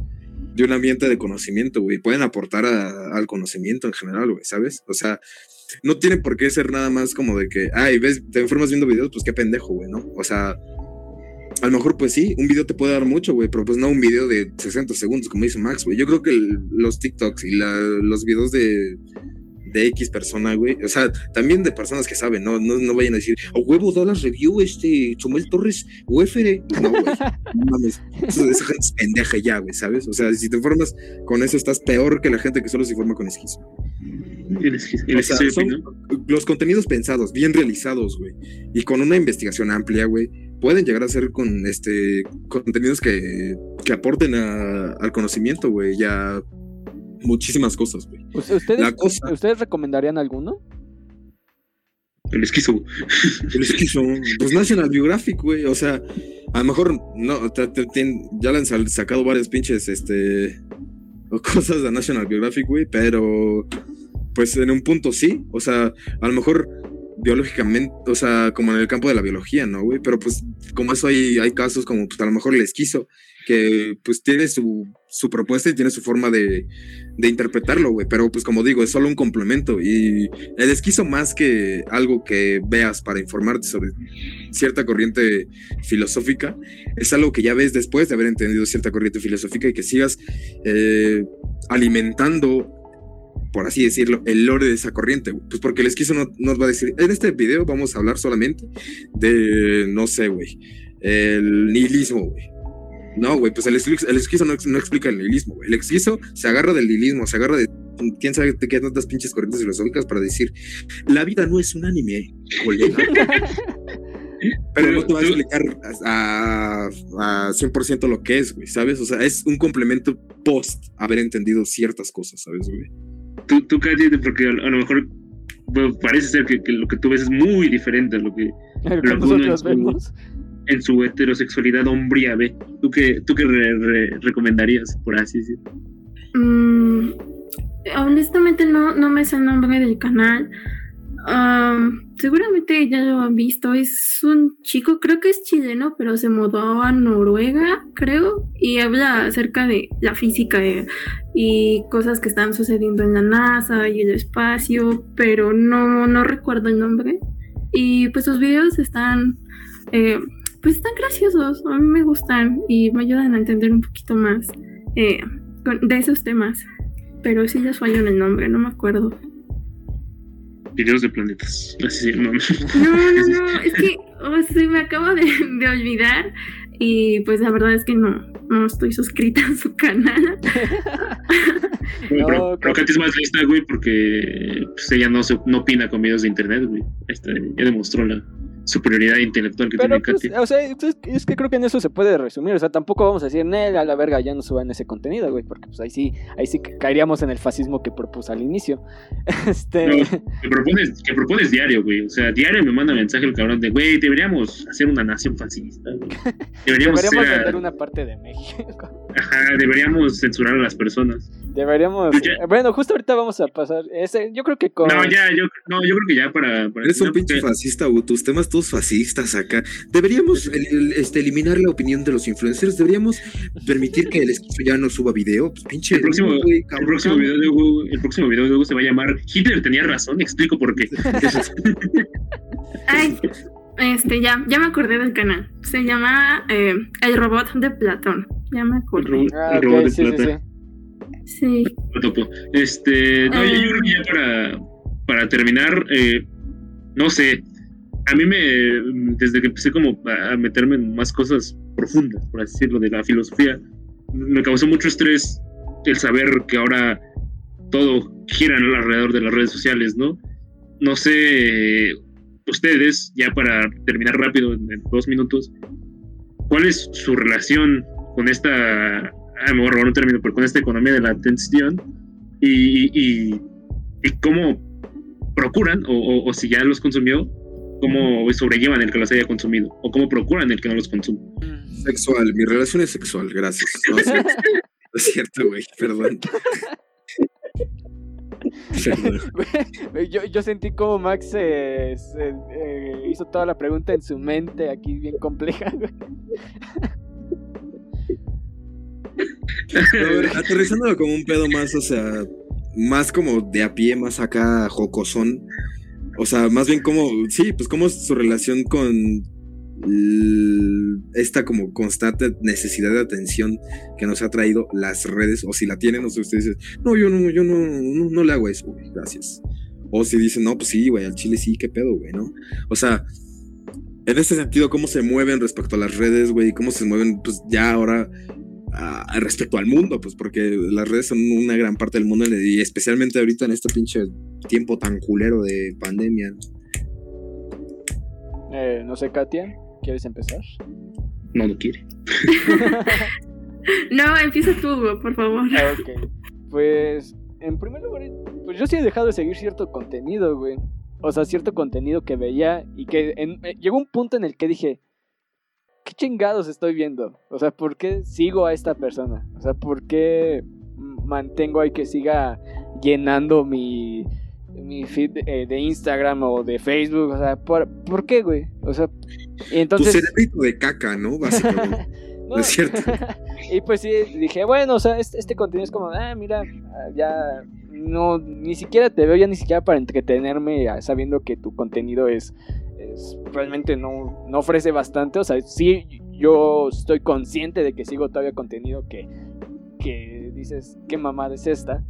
de un ambiente de conocimiento, güey. Pueden aportar a- al conocimiento en general, güey, ¿sabes? O sea, no tiene por qué ser nada más como de que, ay, ves, te informas viendo videos, pues qué pendejo, güey, ¿no? O sea, a lo mejor, pues sí, un video te puede dar mucho, güey, pero pues no un video de 60 segundos, como dice Max, güey. Yo creo que los TikToks y los videos de de X persona, güey. O sea, también de personas que saben, no, no, no vayan a decir, o huevo, Dallas Review, este, Chumel Torres, UFR. No, güey. <laughs> No mames. Esa, esa gente es pendeja ya, güey, ¿sabes? O sea, si te informas con eso, estás peor que la gente que solo se informa con esquizo. El esquizo- el O sea, esquizo, son ¿no? los contenidos pensados, bien realizados, güey. Y con una investigación amplia, güey, pueden llegar a ser con este contenidos que, que aporten a- al conocimiento, güey, ya muchísimas cosas, güey. ¿Us- ¿Ustedes, La cosa- ¿Ustedes recomendarían alguno? El esquizo. El esquizo, pues National Geographic, güey. O sea, a lo mejor no, te- te- te- ya le han sacado varios pinches, este, o cosas de National Geographic, güey, pero pues en un punto sí. O sea, a lo mejor biológicamente, o sea, como en el campo de la biología, ¿no, güey? Pero pues como eso hay, hay casos como pues a lo mejor el esquizo, que pues tiene su, su propuesta y tiene su forma de, de interpretarlo, güey. Pero pues como digo, es solo un complemento. Y el esquizo más que algo que veas para informarte sobre cierta corriente filosófica, es algo que ya ves después de haber entendido cierta corriente filosófica y que sigas eh, alimentando, por así decirlo, el lore de esa corriente. Pues porque el esquizo no nos va a decir, en este video vamos a hablar solamente de, no sé, güey, el nihilismo, güey. No, güey, pues el, el esquizo no, no explica el nihilismo, güey. El esquizo se agarra del nihilismo, se agarra de quién sabe de qué tantas pinches corrientes filosóficas para decir, la vida no es un anime, colega. <laughs> Pero no te va a explicar a, a 100% lo que es, güey, ¿sabes? O sea, es un complemento post haber entendido ciertas cosas, ¿sabes, güey? Tú, tú Katy, porque a, a lo mejor bueno, parece ser que, que lo que tú ves es muy diferente a lo que El que Pero nosotros vemos. En su heterosexualidad hombría ve. ¿Tú qué, tú qué re- re- recomendarías, por así decirlo? Mm, honestamente no, no me sé el nombre del canal. Am, seguramente ya lo han visto. Es un chico, creo que es chileno, pero se mudó a Noruega, creo, y habla acerca de la física eh, y cosas que están sucediendo en la NASA y el espacio, pero no, no recuerdo el nombre. Y pues sus videos están, eh, pues están graciosos, a mí me gustan y me ayudan a entender un poquito más eh, con- de esos temas. Pero sí les fallo en el nombre, no me acuerdo. Videos de planetas. Así se llaman. No, no, no, <laughs> es que oh, se me acabo de, de olvidar y pues la verdad es que no, no estoy suscrita a su canal. Bueno, pero, No, pero Katy es más lista, güey, porque pues, ella no, se, no opina con videos de internet, güey. Ahí está, ya demostró la superioridad intelectual que Pero tiene pues, o sea, es, que creo que en eso se puede resumir. O sea, tampoco vamos a decir, Nel, a la verga, ya no suban ese contenido, güey. Porque pues ahí sí, ahí sí ca- caeríamos en el fascismo que propuse al inicio. <laughs> Este. No. Que propones, que propones diario, güey. O sea, diario me manda mensaje el cabrón de, güey, deberíamos hacer una nación fascista, güey. <laughs> Deberíamos, Deberíamos hacer vender una parte de México. Ajá, deberíamos censurar a las personas. Deberíamos. Ya- Bueno, justo ahorita vamos a pasar. Ese, yo creo que con. No, ya, yo, no, yo creo que ya para. para Eres un no, pinche porque- fascista, güey. Tus temas todos fascistas acá. Deberíamos el- el- este, eliminar la opinión de los influencers. Deberíamos permitir que el esquizo ya no suba video. Pues, pinche. El próximo, el próximo video de Hugo, el próximo video de Hugo se va a llamar Hitler tenía razón, explico por qué. Ay, este, ya, ya me acordé del canal. Se llama eh, El Robot de Platón. Ya me El acordé. robot, Ah, el robot de sí, sí, plata. sí. Sí. Lo topo. Este, no, yo, yo Ah. creo que ya para, para terminar, eh, no sé, a mí me, desde que empecé como a a meterme en más cosas profundas, por así decirlo, de la filosofía, me causó mucho estrés el saber que ahora todo gira alrededor de las redes sociales, ¿no? No sé, ustedes, ya para terminar rápido, en, en dos minutos, ¿cuál es su relación con esta, ah, me voy a robar un término, pero con esta economía de la atención y, y, y cómo procuran, o, o- o si ya los consumió, cómo sobrellevan el que los haya consumido, o cómo procuran el que no los consuma. Sexual. Mi relación es sexual. Gracias. <laughs> No, es cierto. No es cierto, güey. Perdón. <laughs> Yo, yo sentí como Max eh, se- eh, hizo toda la pregunta en su mente aquí bien compleja. Aterrizándolo como un pedo más, o sea, más como de a pie, más acá jocosón. O sea, más bien como, sí, pues como es su relación con esta como constante necesidad de atención que nos ha traído las redes, o si la tienen, o si ustedes dicen, no, yo no, yo no, no, no le hago eso, güey, gracias. O si dicen, no, pues sí, güey, al chile sí, qué pedo, güey, ¿no? O sea, en ese sentido, cómo se mueven respecto a las redes, güey, cómo se mueven, pues ya ahora a- respecto al mundo, pues porque las redes son una gran parte del mundo y especialmente ahorita en este pinche tiempo tan culero de pandemia. Eh, no sé, Katia, ¿quieres empezar? No lo quiere. <laughs> No, empieza tú, por favor. Ah, Ok. Pues, en primer lugar, pues yo sí he dejado de seguir cierto contenido, güey. O sea, cierto contenido que veía y que en- eh, llegó un punto en el que dije, ¿qué chingados estoy viendo? O sea, ¿por qué sigo a esta persona? O sea, ¿por qué mantengo ahí que siga llenando mi, mi feed de, de Instagram o de Facebook? O sea, ¿por, ¿por qué, güey? O sea, y entonces... tu cerebrito de caca, ¿no? <laughs> Básicamente. No, Es cierto. <laughs> y pues sí, dije, bueno, o sea, este, este contenido es como, ah, mira, ya no, ni siquiera te veo ya ni siquiera para entretenerme sabiendo que tu contenido es, es realmente no, no ofrece bastante. O sea, sí, yo estoy consciente de que sigo todavía contenido que, que dices, qué mamada es esta.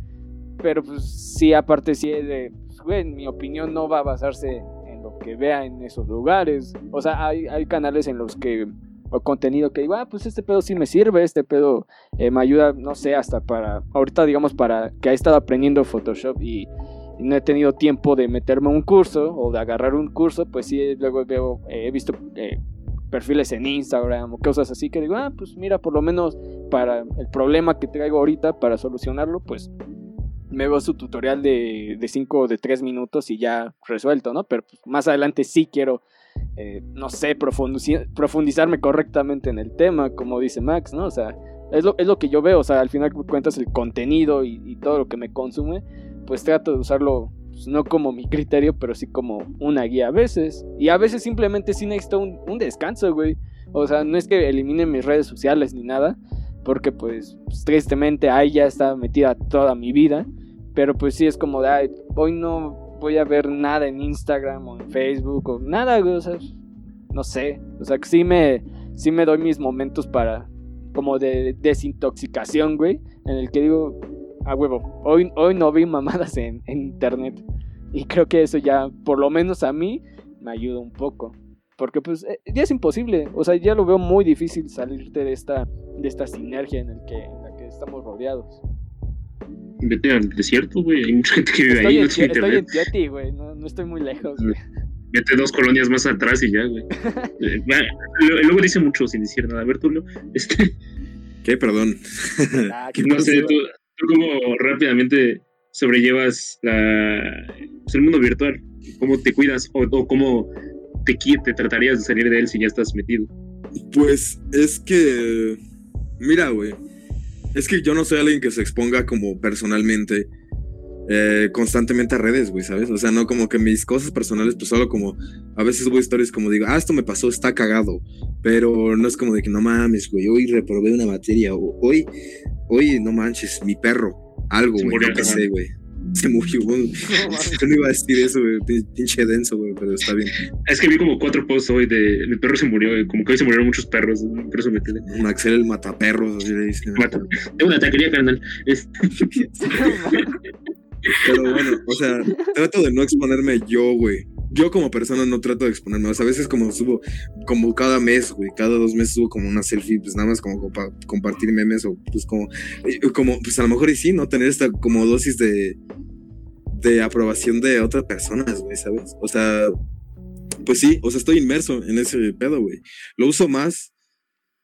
Pero pues sí, aparte sí, de, pues, güey, mi opinión no va a basarse en lo que vea en esos lugares. O sea, hay, hay canales en los que o contenido que digo, ah, pues este pedo sí me sirve, este pedo eh, me ayuda, no sé, hasta para, ahorita digamos para que he estado aprendiendo Photoshop y no he tenido tiempo de meterme a un curso o de agarrar un curso, pues sí, luego veo, eh, he visto eh, perfiles en Instagram o cosas así que digo, ah, pues mira, por lo menos para el problema que traigo ahorita, para solucionarlo, pues me veo su tutorial de 5 o de 3 minutos y ya resuelto, ¿no? Pero pues, más adelante sí quiero eh, no sé, profundizarme correctamente en el tema, como dice Max, ¿no? O sea, es lo, es lo que yo veo, o sea, al final cuentas el contenido y todo lo que me consume, pues trato de usarlo pues, no como mi criterio, pero sí como una guía a veces. Y a veces simplemente sí necesito un, descanso, güey. O sea, no es que elimine mis redes sociales ni nada, porque pues, pues, tristemente ahí ya está metida toda mi vida. Pero pues sí es como de, "Ay, hoy no voy a ver nada en Instagram o en Facebook o nada, güey, o sea, no sé, o sea, que sí me, sí me doy mis momentos para, como de desintoxicación, güey, en el que digo, a huevo, hoy, hoy no vi mamadas en, en internet. Y creo que eso ya, por lo menos a mí, me ayuda un poco. Porque pues eh, ya es imposible, o sea, ya lo veo muy difícil salirte de esta, de esta sinergia en, el que, en la que estamos rodeados. Vete al desierto, güey. Hay mucha gente que vive Estoy ahí, en, no tiene estoy en internet. Yeti, güey, no, no estoy muy lejos, güey. Vete dos colonias más atrás y ya, güey. <laughs> Eh, Luego dice mucho sin decir nada. A ver, tú, Leo, este, ¿Qué? Perdón. Ah, ¿Qué <laughs> qué no sé, tú, cómo rápidamente sobrellevas pues, el mundo virtual. ¿Cómo te cuidas o, o cómo te, te tratarías de salir de él si ya estás metido? Pues es que, mira, güey, es que yo no soy alguien que se exponga como personalmente eh, constantemente a redes, güey, ¿sabes? O sea, no como que mis cosas personales, pues solo como, a veces subo historias como digo, ah, esto me pasó, está cagado, pero no es como de que no mames, güey, hoy reprobé una materia, o hoy, hoy, no manches, mi perro, algo, Se güey, que ajá. sé, güey. <laughs> Se murió, güey. Yo no iba a decir eso, güey, pin- pinche denso, güey, pero está bien. Es que vi como cuatro posts hoy de mi perro se murió, eh, como que hoy se murieron muchos perros, por eso me quedé. Maxel el mataperros, así le dicen. Mata. Tengo una taquería, carnal. Es- <laughs> <laughs> Pero bueno, o sea, trato de no exponerme yo, güey. Yo como persona no trato de exponerme. O sea, a veces como subo, como cada mes, güey, cada dos meses subo como una selfie, pues nada más como compa- compartir memes o pues como, eh, como, pues a lo mejor y sí, ¿no? Tener esta como dosis de, de aprobación de otras personas, güey, ¿sabes? O sea, pues sí, o sea, estoy inmerso en ese pedo, güey. Lo uso más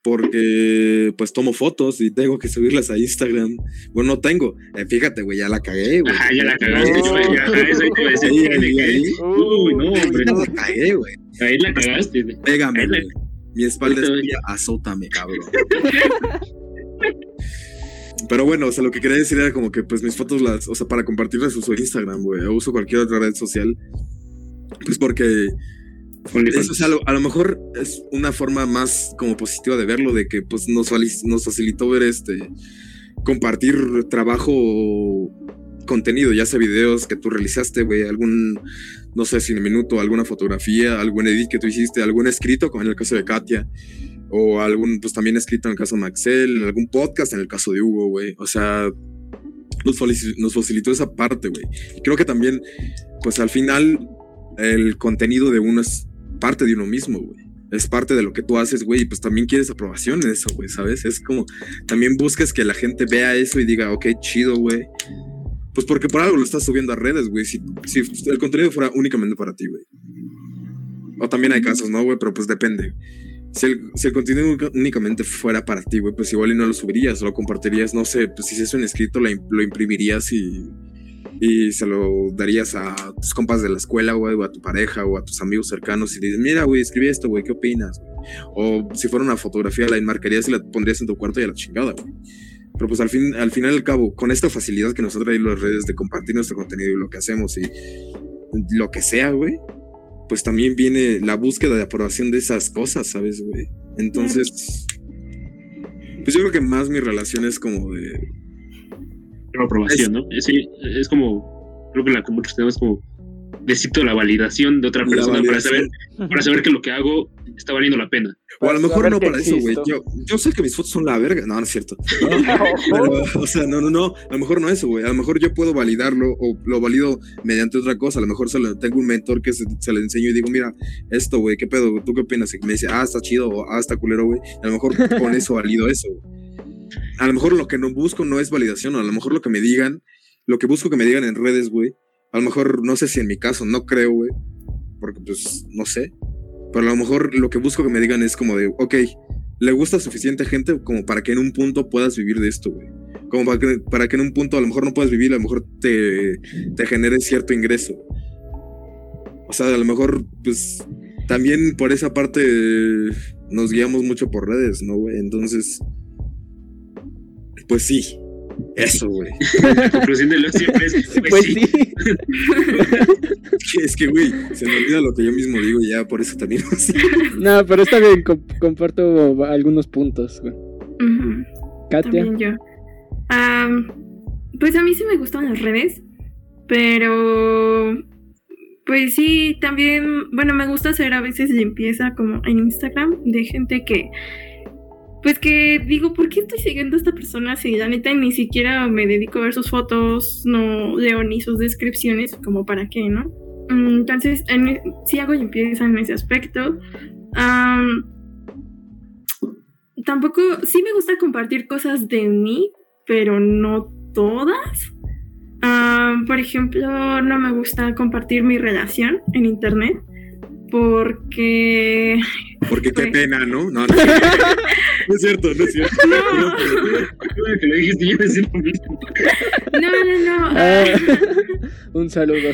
porque pues tomo fotos y tengo que subirlas a Instagram. Bueno, no tengo. Eh, fíjate, güey, ya la cagué, güey. Ajá, ya la cagaste, No. güey. ya, Eso te iba a decir, Ahí, ahí, ahí. Uy, no, hombre. Ya la cagué, güey. Ahí la cagaste. güey. Pégame, Ahí la- güey. Mi espalda es tuya, azótame, cabrón. Pero bueno, o sea, lo que quería decir era como que, pues, mis fotos las, o sea, para compartirlas uso Instagram, güey, uso cualquier otra red social. Pues porque. Eso, o sea, a lo, mejor es una forma más como positiva de verlo, de que, pues, nos, nos facilitó ver este, compartir trabajo contenido, ya sea videos que tú realizaste, güey, algún, no sé, cine minuto, alguna fotografía, algún edit que tú hiciste, algún escrito, como en el caso de Katia, o algún, pues también escrito en el caso de Maxel, algún podcast en el caso de Hugo, güey. O sea, nos, facilitó esa parte, güey. Creo que también, pues al final, el contenido de uno es parte de uno mismo, güey. Es parte de lo que tú haces, güey, y pues también quieres aprobación en eso, güey, ¿sabes? Es como, también buscas que la gente vea eso y diga, ok, chido, güey. Pues porque por algo lo estás subiendo a redes, güey. Si, el contenido fuera únicamente para ti, güey. O también hay casos, ¿no, güey? Pero pues depende. Si el, contenido única- únicamente fuera para ti, güey, pues igual y no lo subirías, lo compartirías, no sé, pues si es un escrito, lo imprimirías y, y se lo darías a tus compas de la escuela, güey, o a tu pareja, o a tus amigos cercanos y dices, mira, güey, escribí esto, güey, ¿qué opinas? güey?". O si fuera una fotografía, la enmarcarías y la pondrías en tu cuarto y a la chingada, güey. Pero pues al fin, al final y al cabo, con esta facilidad que nos ha traído las redes de compartir nuestro contenido y lo que hacemos y lo que sea, güey, pues también viene la búsqueda de aprobación de esas cosas, ¿sabes, güey? Entonces, pues yo creo que más mi relación es como de... la aprobación, ¿no? Sí, es como, creo que la que muchos tenemos como necesito la validación de otra persona para saber, para saber que lo que hago está valiendo la pena. O a lo mejor no para eso, güey. existo. Yo, yo sé que mis fotos son la verga. No, no es cierto. <laughs> No, pero, o sea, no, no, no. A lo mejor no eso, güey. A lo mejor yo puedo validarlo o lo valido mediante otra cosa. A lo mejor se lo- tengo un mentor que se, se le enseño y digo, mira, esto, güey, ¿qué pedo? ¿Tú qué opinas? Y me dice, ah, está chido o ah, está culero, güey. A lo mejor con <laughs> eso valido eso. güey. A lo mejor lo que no busco no es validación. A lo mejor lo que me digan, lo que busco que me digan en redes, güey. A lo mejor, no sé si en mi caso, no creo, güey. Porque pues, no sé. Pero a lo mejor lo que busco que me digan es como de, ok, le gusta suficiente gente como para que en un punto puedas vivir de esto, güey. Como para que, para que en un punto a lo mejor no puedas vivir, a lo mejor te, te genere cierto ingreso. O sea, a lo mejor, pues, también por esa parte nos guiamos mucho por redes, ¿no, güey? Entonces, pues sí, eso, güey. <laughs> La conclusión de lo siempre es, pues, Pues sí. sí. <laughs> Es que, güey, se me olvida lo que yo mismo digo y ya por eso también así. <laughs> No, pero está bien, com- comparto algunos puntos. güey. Katia. También yo. Pues a mí sí me gustan las redes, pero pues sí, también, bueno, me gusta hacer a veces limpieza como en Instagram de gente que, pues que digo, ¿por qué estoy siguiendo a esta persona si la neta ni siquiera me dedico a ver sus fotos, no leo ni sus descripciones, como para qué, ¿no? Mm, Entonces, en e- sí hago limpieza en ese aspecto. Am, tampoco, sí me gusta compartir cosas de mí, pero no todas. Ah, por ejemplo, no me gusta compartir mi relación en internet porque Porque qué Güey. pena, ¿no? No, no, no es cierto, no es cierto. no, <laughs> no, no, no. <laughs> Ah, ah, un saludo.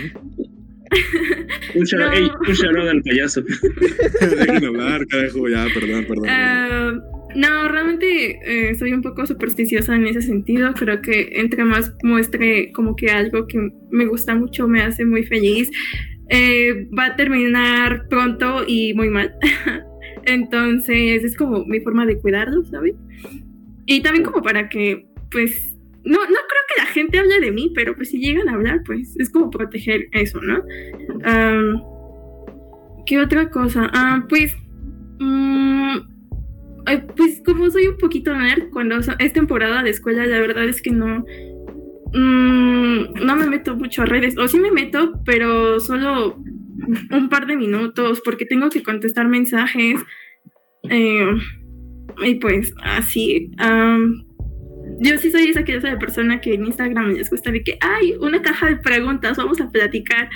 Un No. ey, un out al payaso. <laughs> Dejen hablar, carajo, ya, perdón, perdón. ah, no, realmente eh, soy un poco supersticiosa en ese sentido. Creo que entre más muestre como que algo que me gusta mucho, me hace muy feliz, eh, va a terminar pronto y muy mal. <laughs> Entonces es como mi forma de cuidarlo, ¿sabes? Y también como para que, pues, no, no creo que la gente hable de mí, pero pues si llegan a hablar, pues es como proteger eso, ¿no? Am, ¿Qué otra cosa? Ah, pues, eh, pues como soy un poquito nerd, cuando es temporada de escuela, la verdad es que no, mm, no me meto mucho a redes, o sí me meto, pero solo un par de minutos, porque tengo que contestar mensajes. eh, y pues así. yo sí soy esa clase de persona que en Instagram les gusta de que hay una caja de preguntas, vamos a platicar.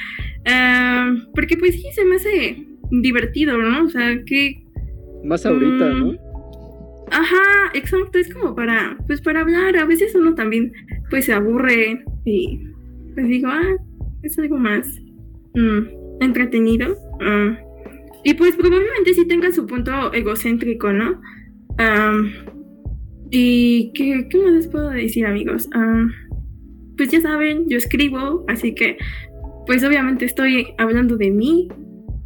Porque pues sí, se me hace divertido, ¿no? O sea, que... Más ahorita, Mm. ¿no? Ajá, exacto, es como para, pues para hablar. A veces uno también pues se aburre y pues digo, ah, es algo más mm, entretenido. ah, y pues probablemente sí tenga su punto egocéntrico, ¿no? Y ¿qué, ¿qué más les puedo decir, amigos? Am, pues ya saben, yo escribo, así que pues obviamente estoy hablando de mí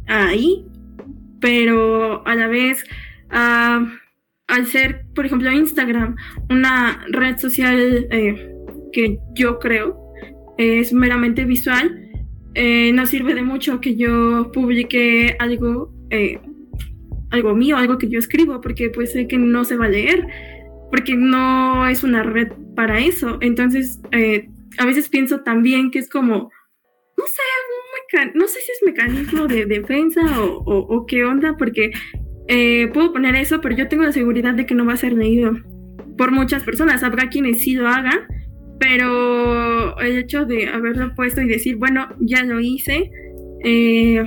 ahí, pero a la vez, al ser, por ejemplo, Instagram, una red social eh, que yo creo es meramente visual, eh, no sirve de mucho que yo publique algo, eh, algo mío, algo que yo escribo, porque pues sé que no se va a leer, porque no es una red para eso. Entonces, eh, a veces pienso también que es como, no sé, no sé si es mecanismo de defensa o, o, qué onda, porque eh, puedo poner eso, pero yo tengo la seguridad de que no va a ser leído por muchas personas. Habrá quienes sí lo hagan, pero el hecho de haberlo puesto y decir, bueno, ya lo hice, eh,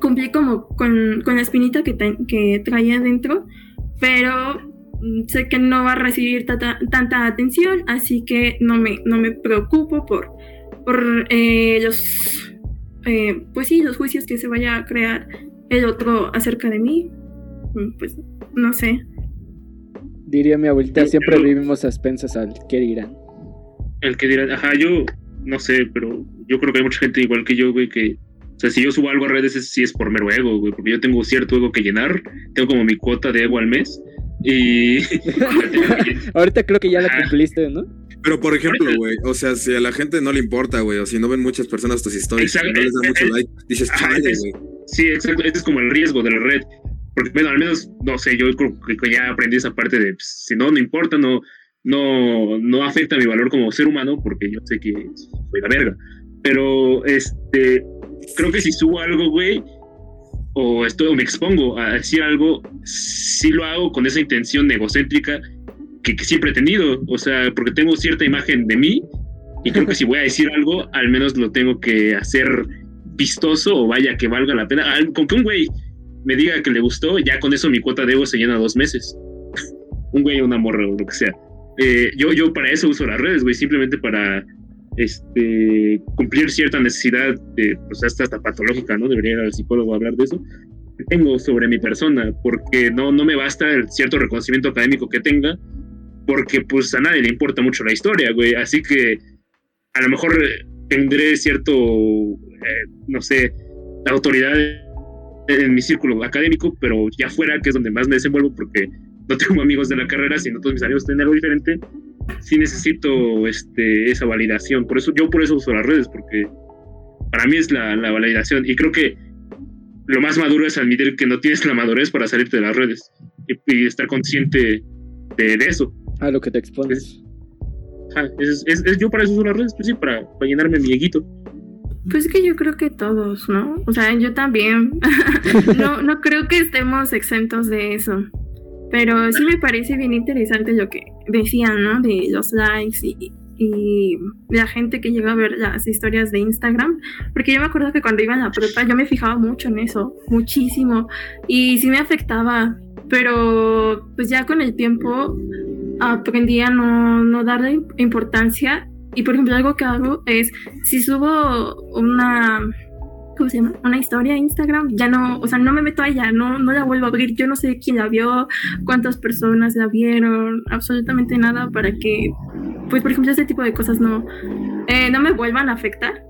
cumplí como con, con la espinita que, que traía dentro, pero mm, sé que no va a recibir tanta, atención, así que no me, no me preocupo por, por eh, los, eh, pues sí, los juicios que se vaya a crear el otro acerca de mí. Mm, pues no sé. Diría mi abuelita, siempre vivimos a expensas al que dirán. El que dirán, ajá, yo no sé, pero yo creo que hay mucha gente igual que yo, güey, que o sea, si yo subo algo a redes, es, sí es por mero ego, güey, porque yo tengo cierto ego que llenar, tengo como mi cuota de ego al mes. Y. <laughs> Ahorita creo que ya la cumpliste, ¿no? Pero por ejemplo, güey, o sea, si a la gente no le importa, güey, o si no ven muchas personas tus historias, no les da mucho like, dices, chale, güey. Sí, exacto, este es como el riesgo de la red. Porque, bueno, al menos, no sé, yo creo que ya aprendí esa parte de, pues, si no, no importa, no, no, no afecta mi valor como ser humano, porque yo sé que soy la verga. Pero, este, creo que si subo algo, güey, o, estoy, o me expongo a decir algo, sí lo hago con esa intención egocéntrica que, siempre he tenido. O sea, porque tengo cierta imagen de mí y creo que si voy a decir <laughs> algo, al menos lo tengo que hacer vistoso o vaya que valga la pena. Con que un güey me diga que le gustó, ya con eso mi cuota de ego se llena dos meses. <laughs> un güey o una morra o lo que sea. Eh, yo, yo para eso uso las redes, güey, simplemente para este, cumplir cierta necesidad, de, pues hasta, hasta patológica, ¿no? Debería ir al psicólogo a hablar de eso, que tengo sobre mi persona, porque no, no me basta el cierto reconocimiento académico que tenga, porque pues a nadie le importa mucho la historia, güey, así que a lo mejor tendré cierto, eh, no sé, autoridad en mi círculo académico, pero ya fuera, que es donde más me desenvuelvo, porque no tengo <laughs> amigos de la carrera, sino todos mis amigos tienen algo diferente, sí necesito este, esa validación. Por eso, yo por eso uso las redes, porque para mí es la, la validación. Y creo que lo más maduro es admitir que no tienes la madurez para salirte de las redes y, estar consciente de, eso. A lo que te expones. Es, es, yo para eso uso las redes, pues sí, para, para llenarme mi eguito. Pues que yo creo que todos, ¿no? O sea, yo también. <laughs> no, no creo que estemos exentos de eso. Pero sí me parece bien interesante lo que decían, ¿no? De los likes y, la gente que llega a ver las historias de Instagram. Porque yo me acuerdo que cuando iba a la prepa yo me fijaba mucho en eso, muchísimo. Y sí me afectaba. Pero pues ya con el tiempo aprendí a no, no darle importancia. Y por ejemplo, algo que hago es, si subo una ¿cómo se llama? Una historia en Instagram, ya no, o sea, no me meto a ella, no, no la vuelvo a abrir, yo no sé quién la vio, cuántas personas la vieron, absolutamente nada para que, pues por ejemplo, ese tipo de cosas no, eh, no me vuelvan a afectar.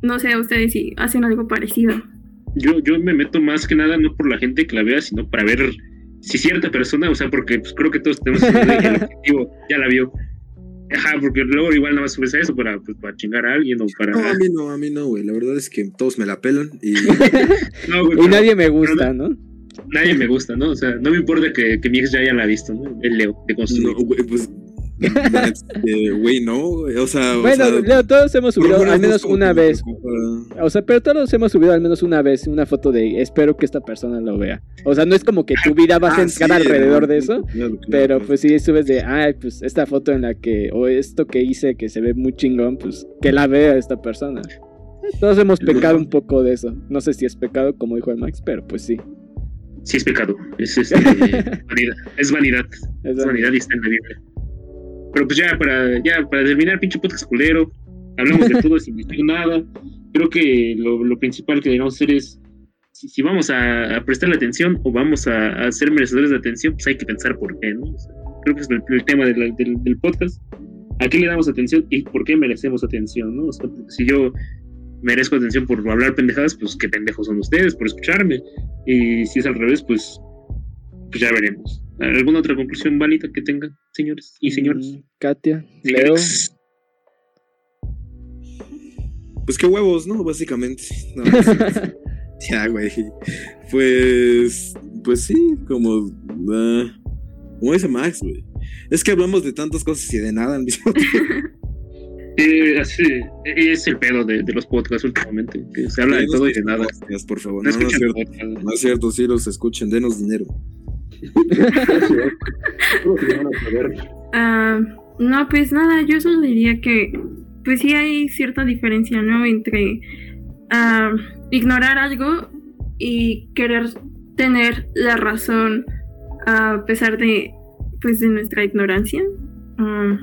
No sé a ustedes si hacen algo parecido. Yo, yo me meto más que nada no por la gente que la vea, sino para ver si cierta persona, o sea, porque pues, creo que todos tenemos el <laughs> objetivo, ya la vio, Ajá, porque luego igual nada más subes eso para, pues, para chingar a alguien o para. No, a mí no, a mí no, güey. La verdad es que todos me la pelan y. <laughs> <laughs> y nadie me gusta, ¿no? Nadie me gusta, ¿no? O sea, no me importa que, que mi ex ya haya la visto, ¿no? El Leo, de construir. No, güey, pues Güey, no, o sea. Bueno, Leo, todos hemos subido al menos una vez. O sea, pero todos hemos subido al menos una vez una foto de espero que esta persona lo vea. O sea, no es como que tu vida va a ah, entrar alrededor de eso. pero pues sí subes de, ay, pues esta foto en la que, o esto que hice que se ve muy chingón, pues que la vea esta persona. Todos hemos pecado un poco de eso. No sé si es pecado, como dijo el Max, pero pues sí. Sí, es pecado. Es, <laughs> este, vanidad. Es vanidad. Es vanidad y está en la Biblia. Pero pues ya para, ya para terminar, pinche podcast culero, hablamos de <laughs> todo sin decir nada. Creo que lo, lo, principal que debemos hacer es, si, vamos a, a, prestarle atención o vamos a, a, ser merecedores de atención, pues hay que pensar por qué, ¿no? creo que es el, tema del, del, podcast. ¿A qué le damos atención y por qué merecemos atención, no? O sea, si yo merezco atención por hablar pendejadas, pues qué pendejos son ustedes por escucharme. Y si es al revés, pues, pues ya veremos. ¿Alguna otra conclusión válida que tengan, señores y señores? Mm, Katia, Leo. Pues qué huevos, ¿no? Básicamente. <laughs> <laughs> ya, güey. Pues. Pues sí, como. Uh, como dice Max, güey. Es que hablamos de tantas cosas y de nada al mismo tiempo. <laughs> Eh, así, es el pedo de, de los podcasts últimamente, que se habla de todo y de nada. podcasts, Por favor, No no, no es cierto. No es cierto, sí los escuchen, denos dinero. <laughs> Ah, no, pues nada, yo solo diría que, pues sí hay cierta diferencia, ¿no? Entre ah, ignorar algo y querer tener la razón a pesar de, pues, de nuestra ignorancia. Ah,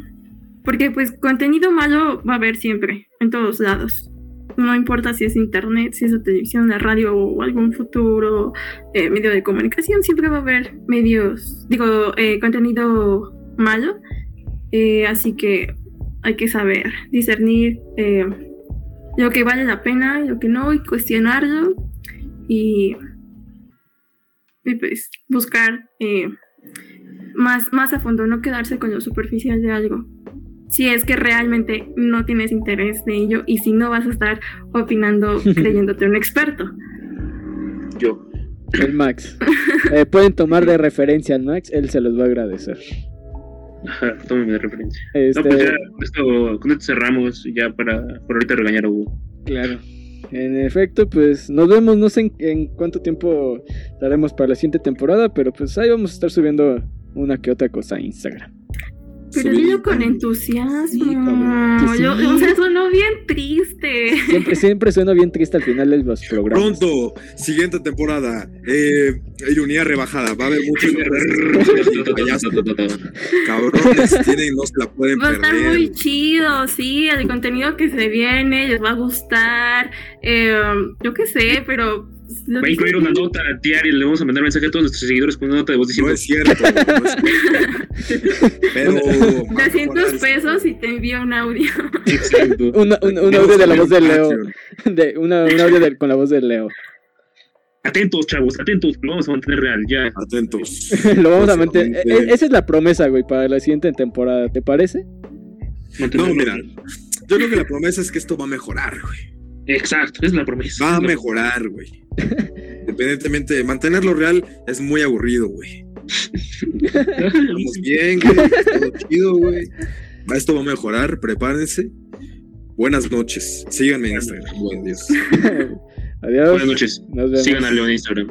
porque, pues, contenido malo va a haber siempre, en todos lados. No importa si es internet, si es la televisión, la radio o algún futuro eh, medio de comunicación, siempre va a haber medios, digo, eh, contenido malo. Eh, así que hay que saber discernir lo que vale la pena, lo que no, y cuestionarlo. Y, y pues buscar más, más a fondo, no quedarse con lo superficial de algo. Si es que realmente no tienes interés de ello y si no vas a estar opinando <laughs> creyéndote un experto. Yo. El Max. Eh, pueden tomar de referencia al Max, él se los va a agradecer. Ajá, tómame de referencia. Este, No, pues ya, con esto, con esto cerramos ya para por ahorita regañar a Hugo. Claro. En efecto, pues nos vemos, no sé en, en cuánto tiempo estaremos para la siguiente temporada, pero pues ahí vamos a estar subiendo una que otra cosa a Instagram. Pero dilo con entusiasmo. Sí, cabrón. Yo- o sea, sonó bien triste. Siempre, siempre suena bien triste al final de los programas. Pronto, siguiente temporada. Eh, ironía rebajada. Va a haber payasos. <laughs> Cabrones, tienen, no se la pueden Va a estar perder. muy chido, sí, el contenido que se viene les va a gustar. eh, yo qué sé, pero. Lo Va a incluir una nota diaria, le vamos a mandar mensaje a todos nuestros seguidores con una nota de voz diciendo No es cierto. no es cierto. <laughs> Pero. <laughs> 300 pesos y te envío un audio. Exacto. <laughs> Una- un, un audio de la voz de Leo. De, una- un audio de- con la voz de Leo. Atentos, chavos, atentos, lo vamos a mantener real, ya. Atentos. Lo vamos a mantener. Próximamente. e- Esa es la promesa, güey, para la siguiente temporada. ¿Te parece? mantenerlo No, mira. real. Yo creo que la promesa es que esto va a mejorar, güey. Exacto, es la promesa. Va a mejorar, güey. Independientemente de mantenerlo real, es muy aburrido, güey. Estamos <laughs> bien, güey. Todo chido, güey. Esto va a mejorar, prepárense. Buenas noches. Síganme en Instagram. Buen Dios. <laughs> Adiós. Buenas noches. Nos vemos. Sigan a León en Instagram.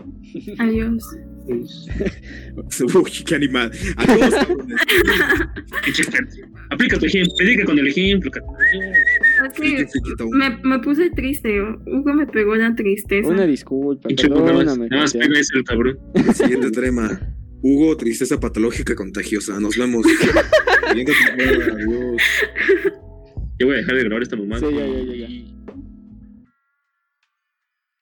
Adiós. <laughs> Uy, qué animal. Adiós. Aplica tu ejemplo, predica con el ejemplo. Me, me puse triste. Hugo me pegó la tristeza. Una disculpa, Pinche nada más, perdóname. nada más Cristian. pega ese el cabrón. Siguiente tema. Hugo, tristeza patológica contagiosa. Nos vemos. <laughs> Adiós. Yo voy a dejar de grabar esta mamada. Sí, ya, ya, ya, ya.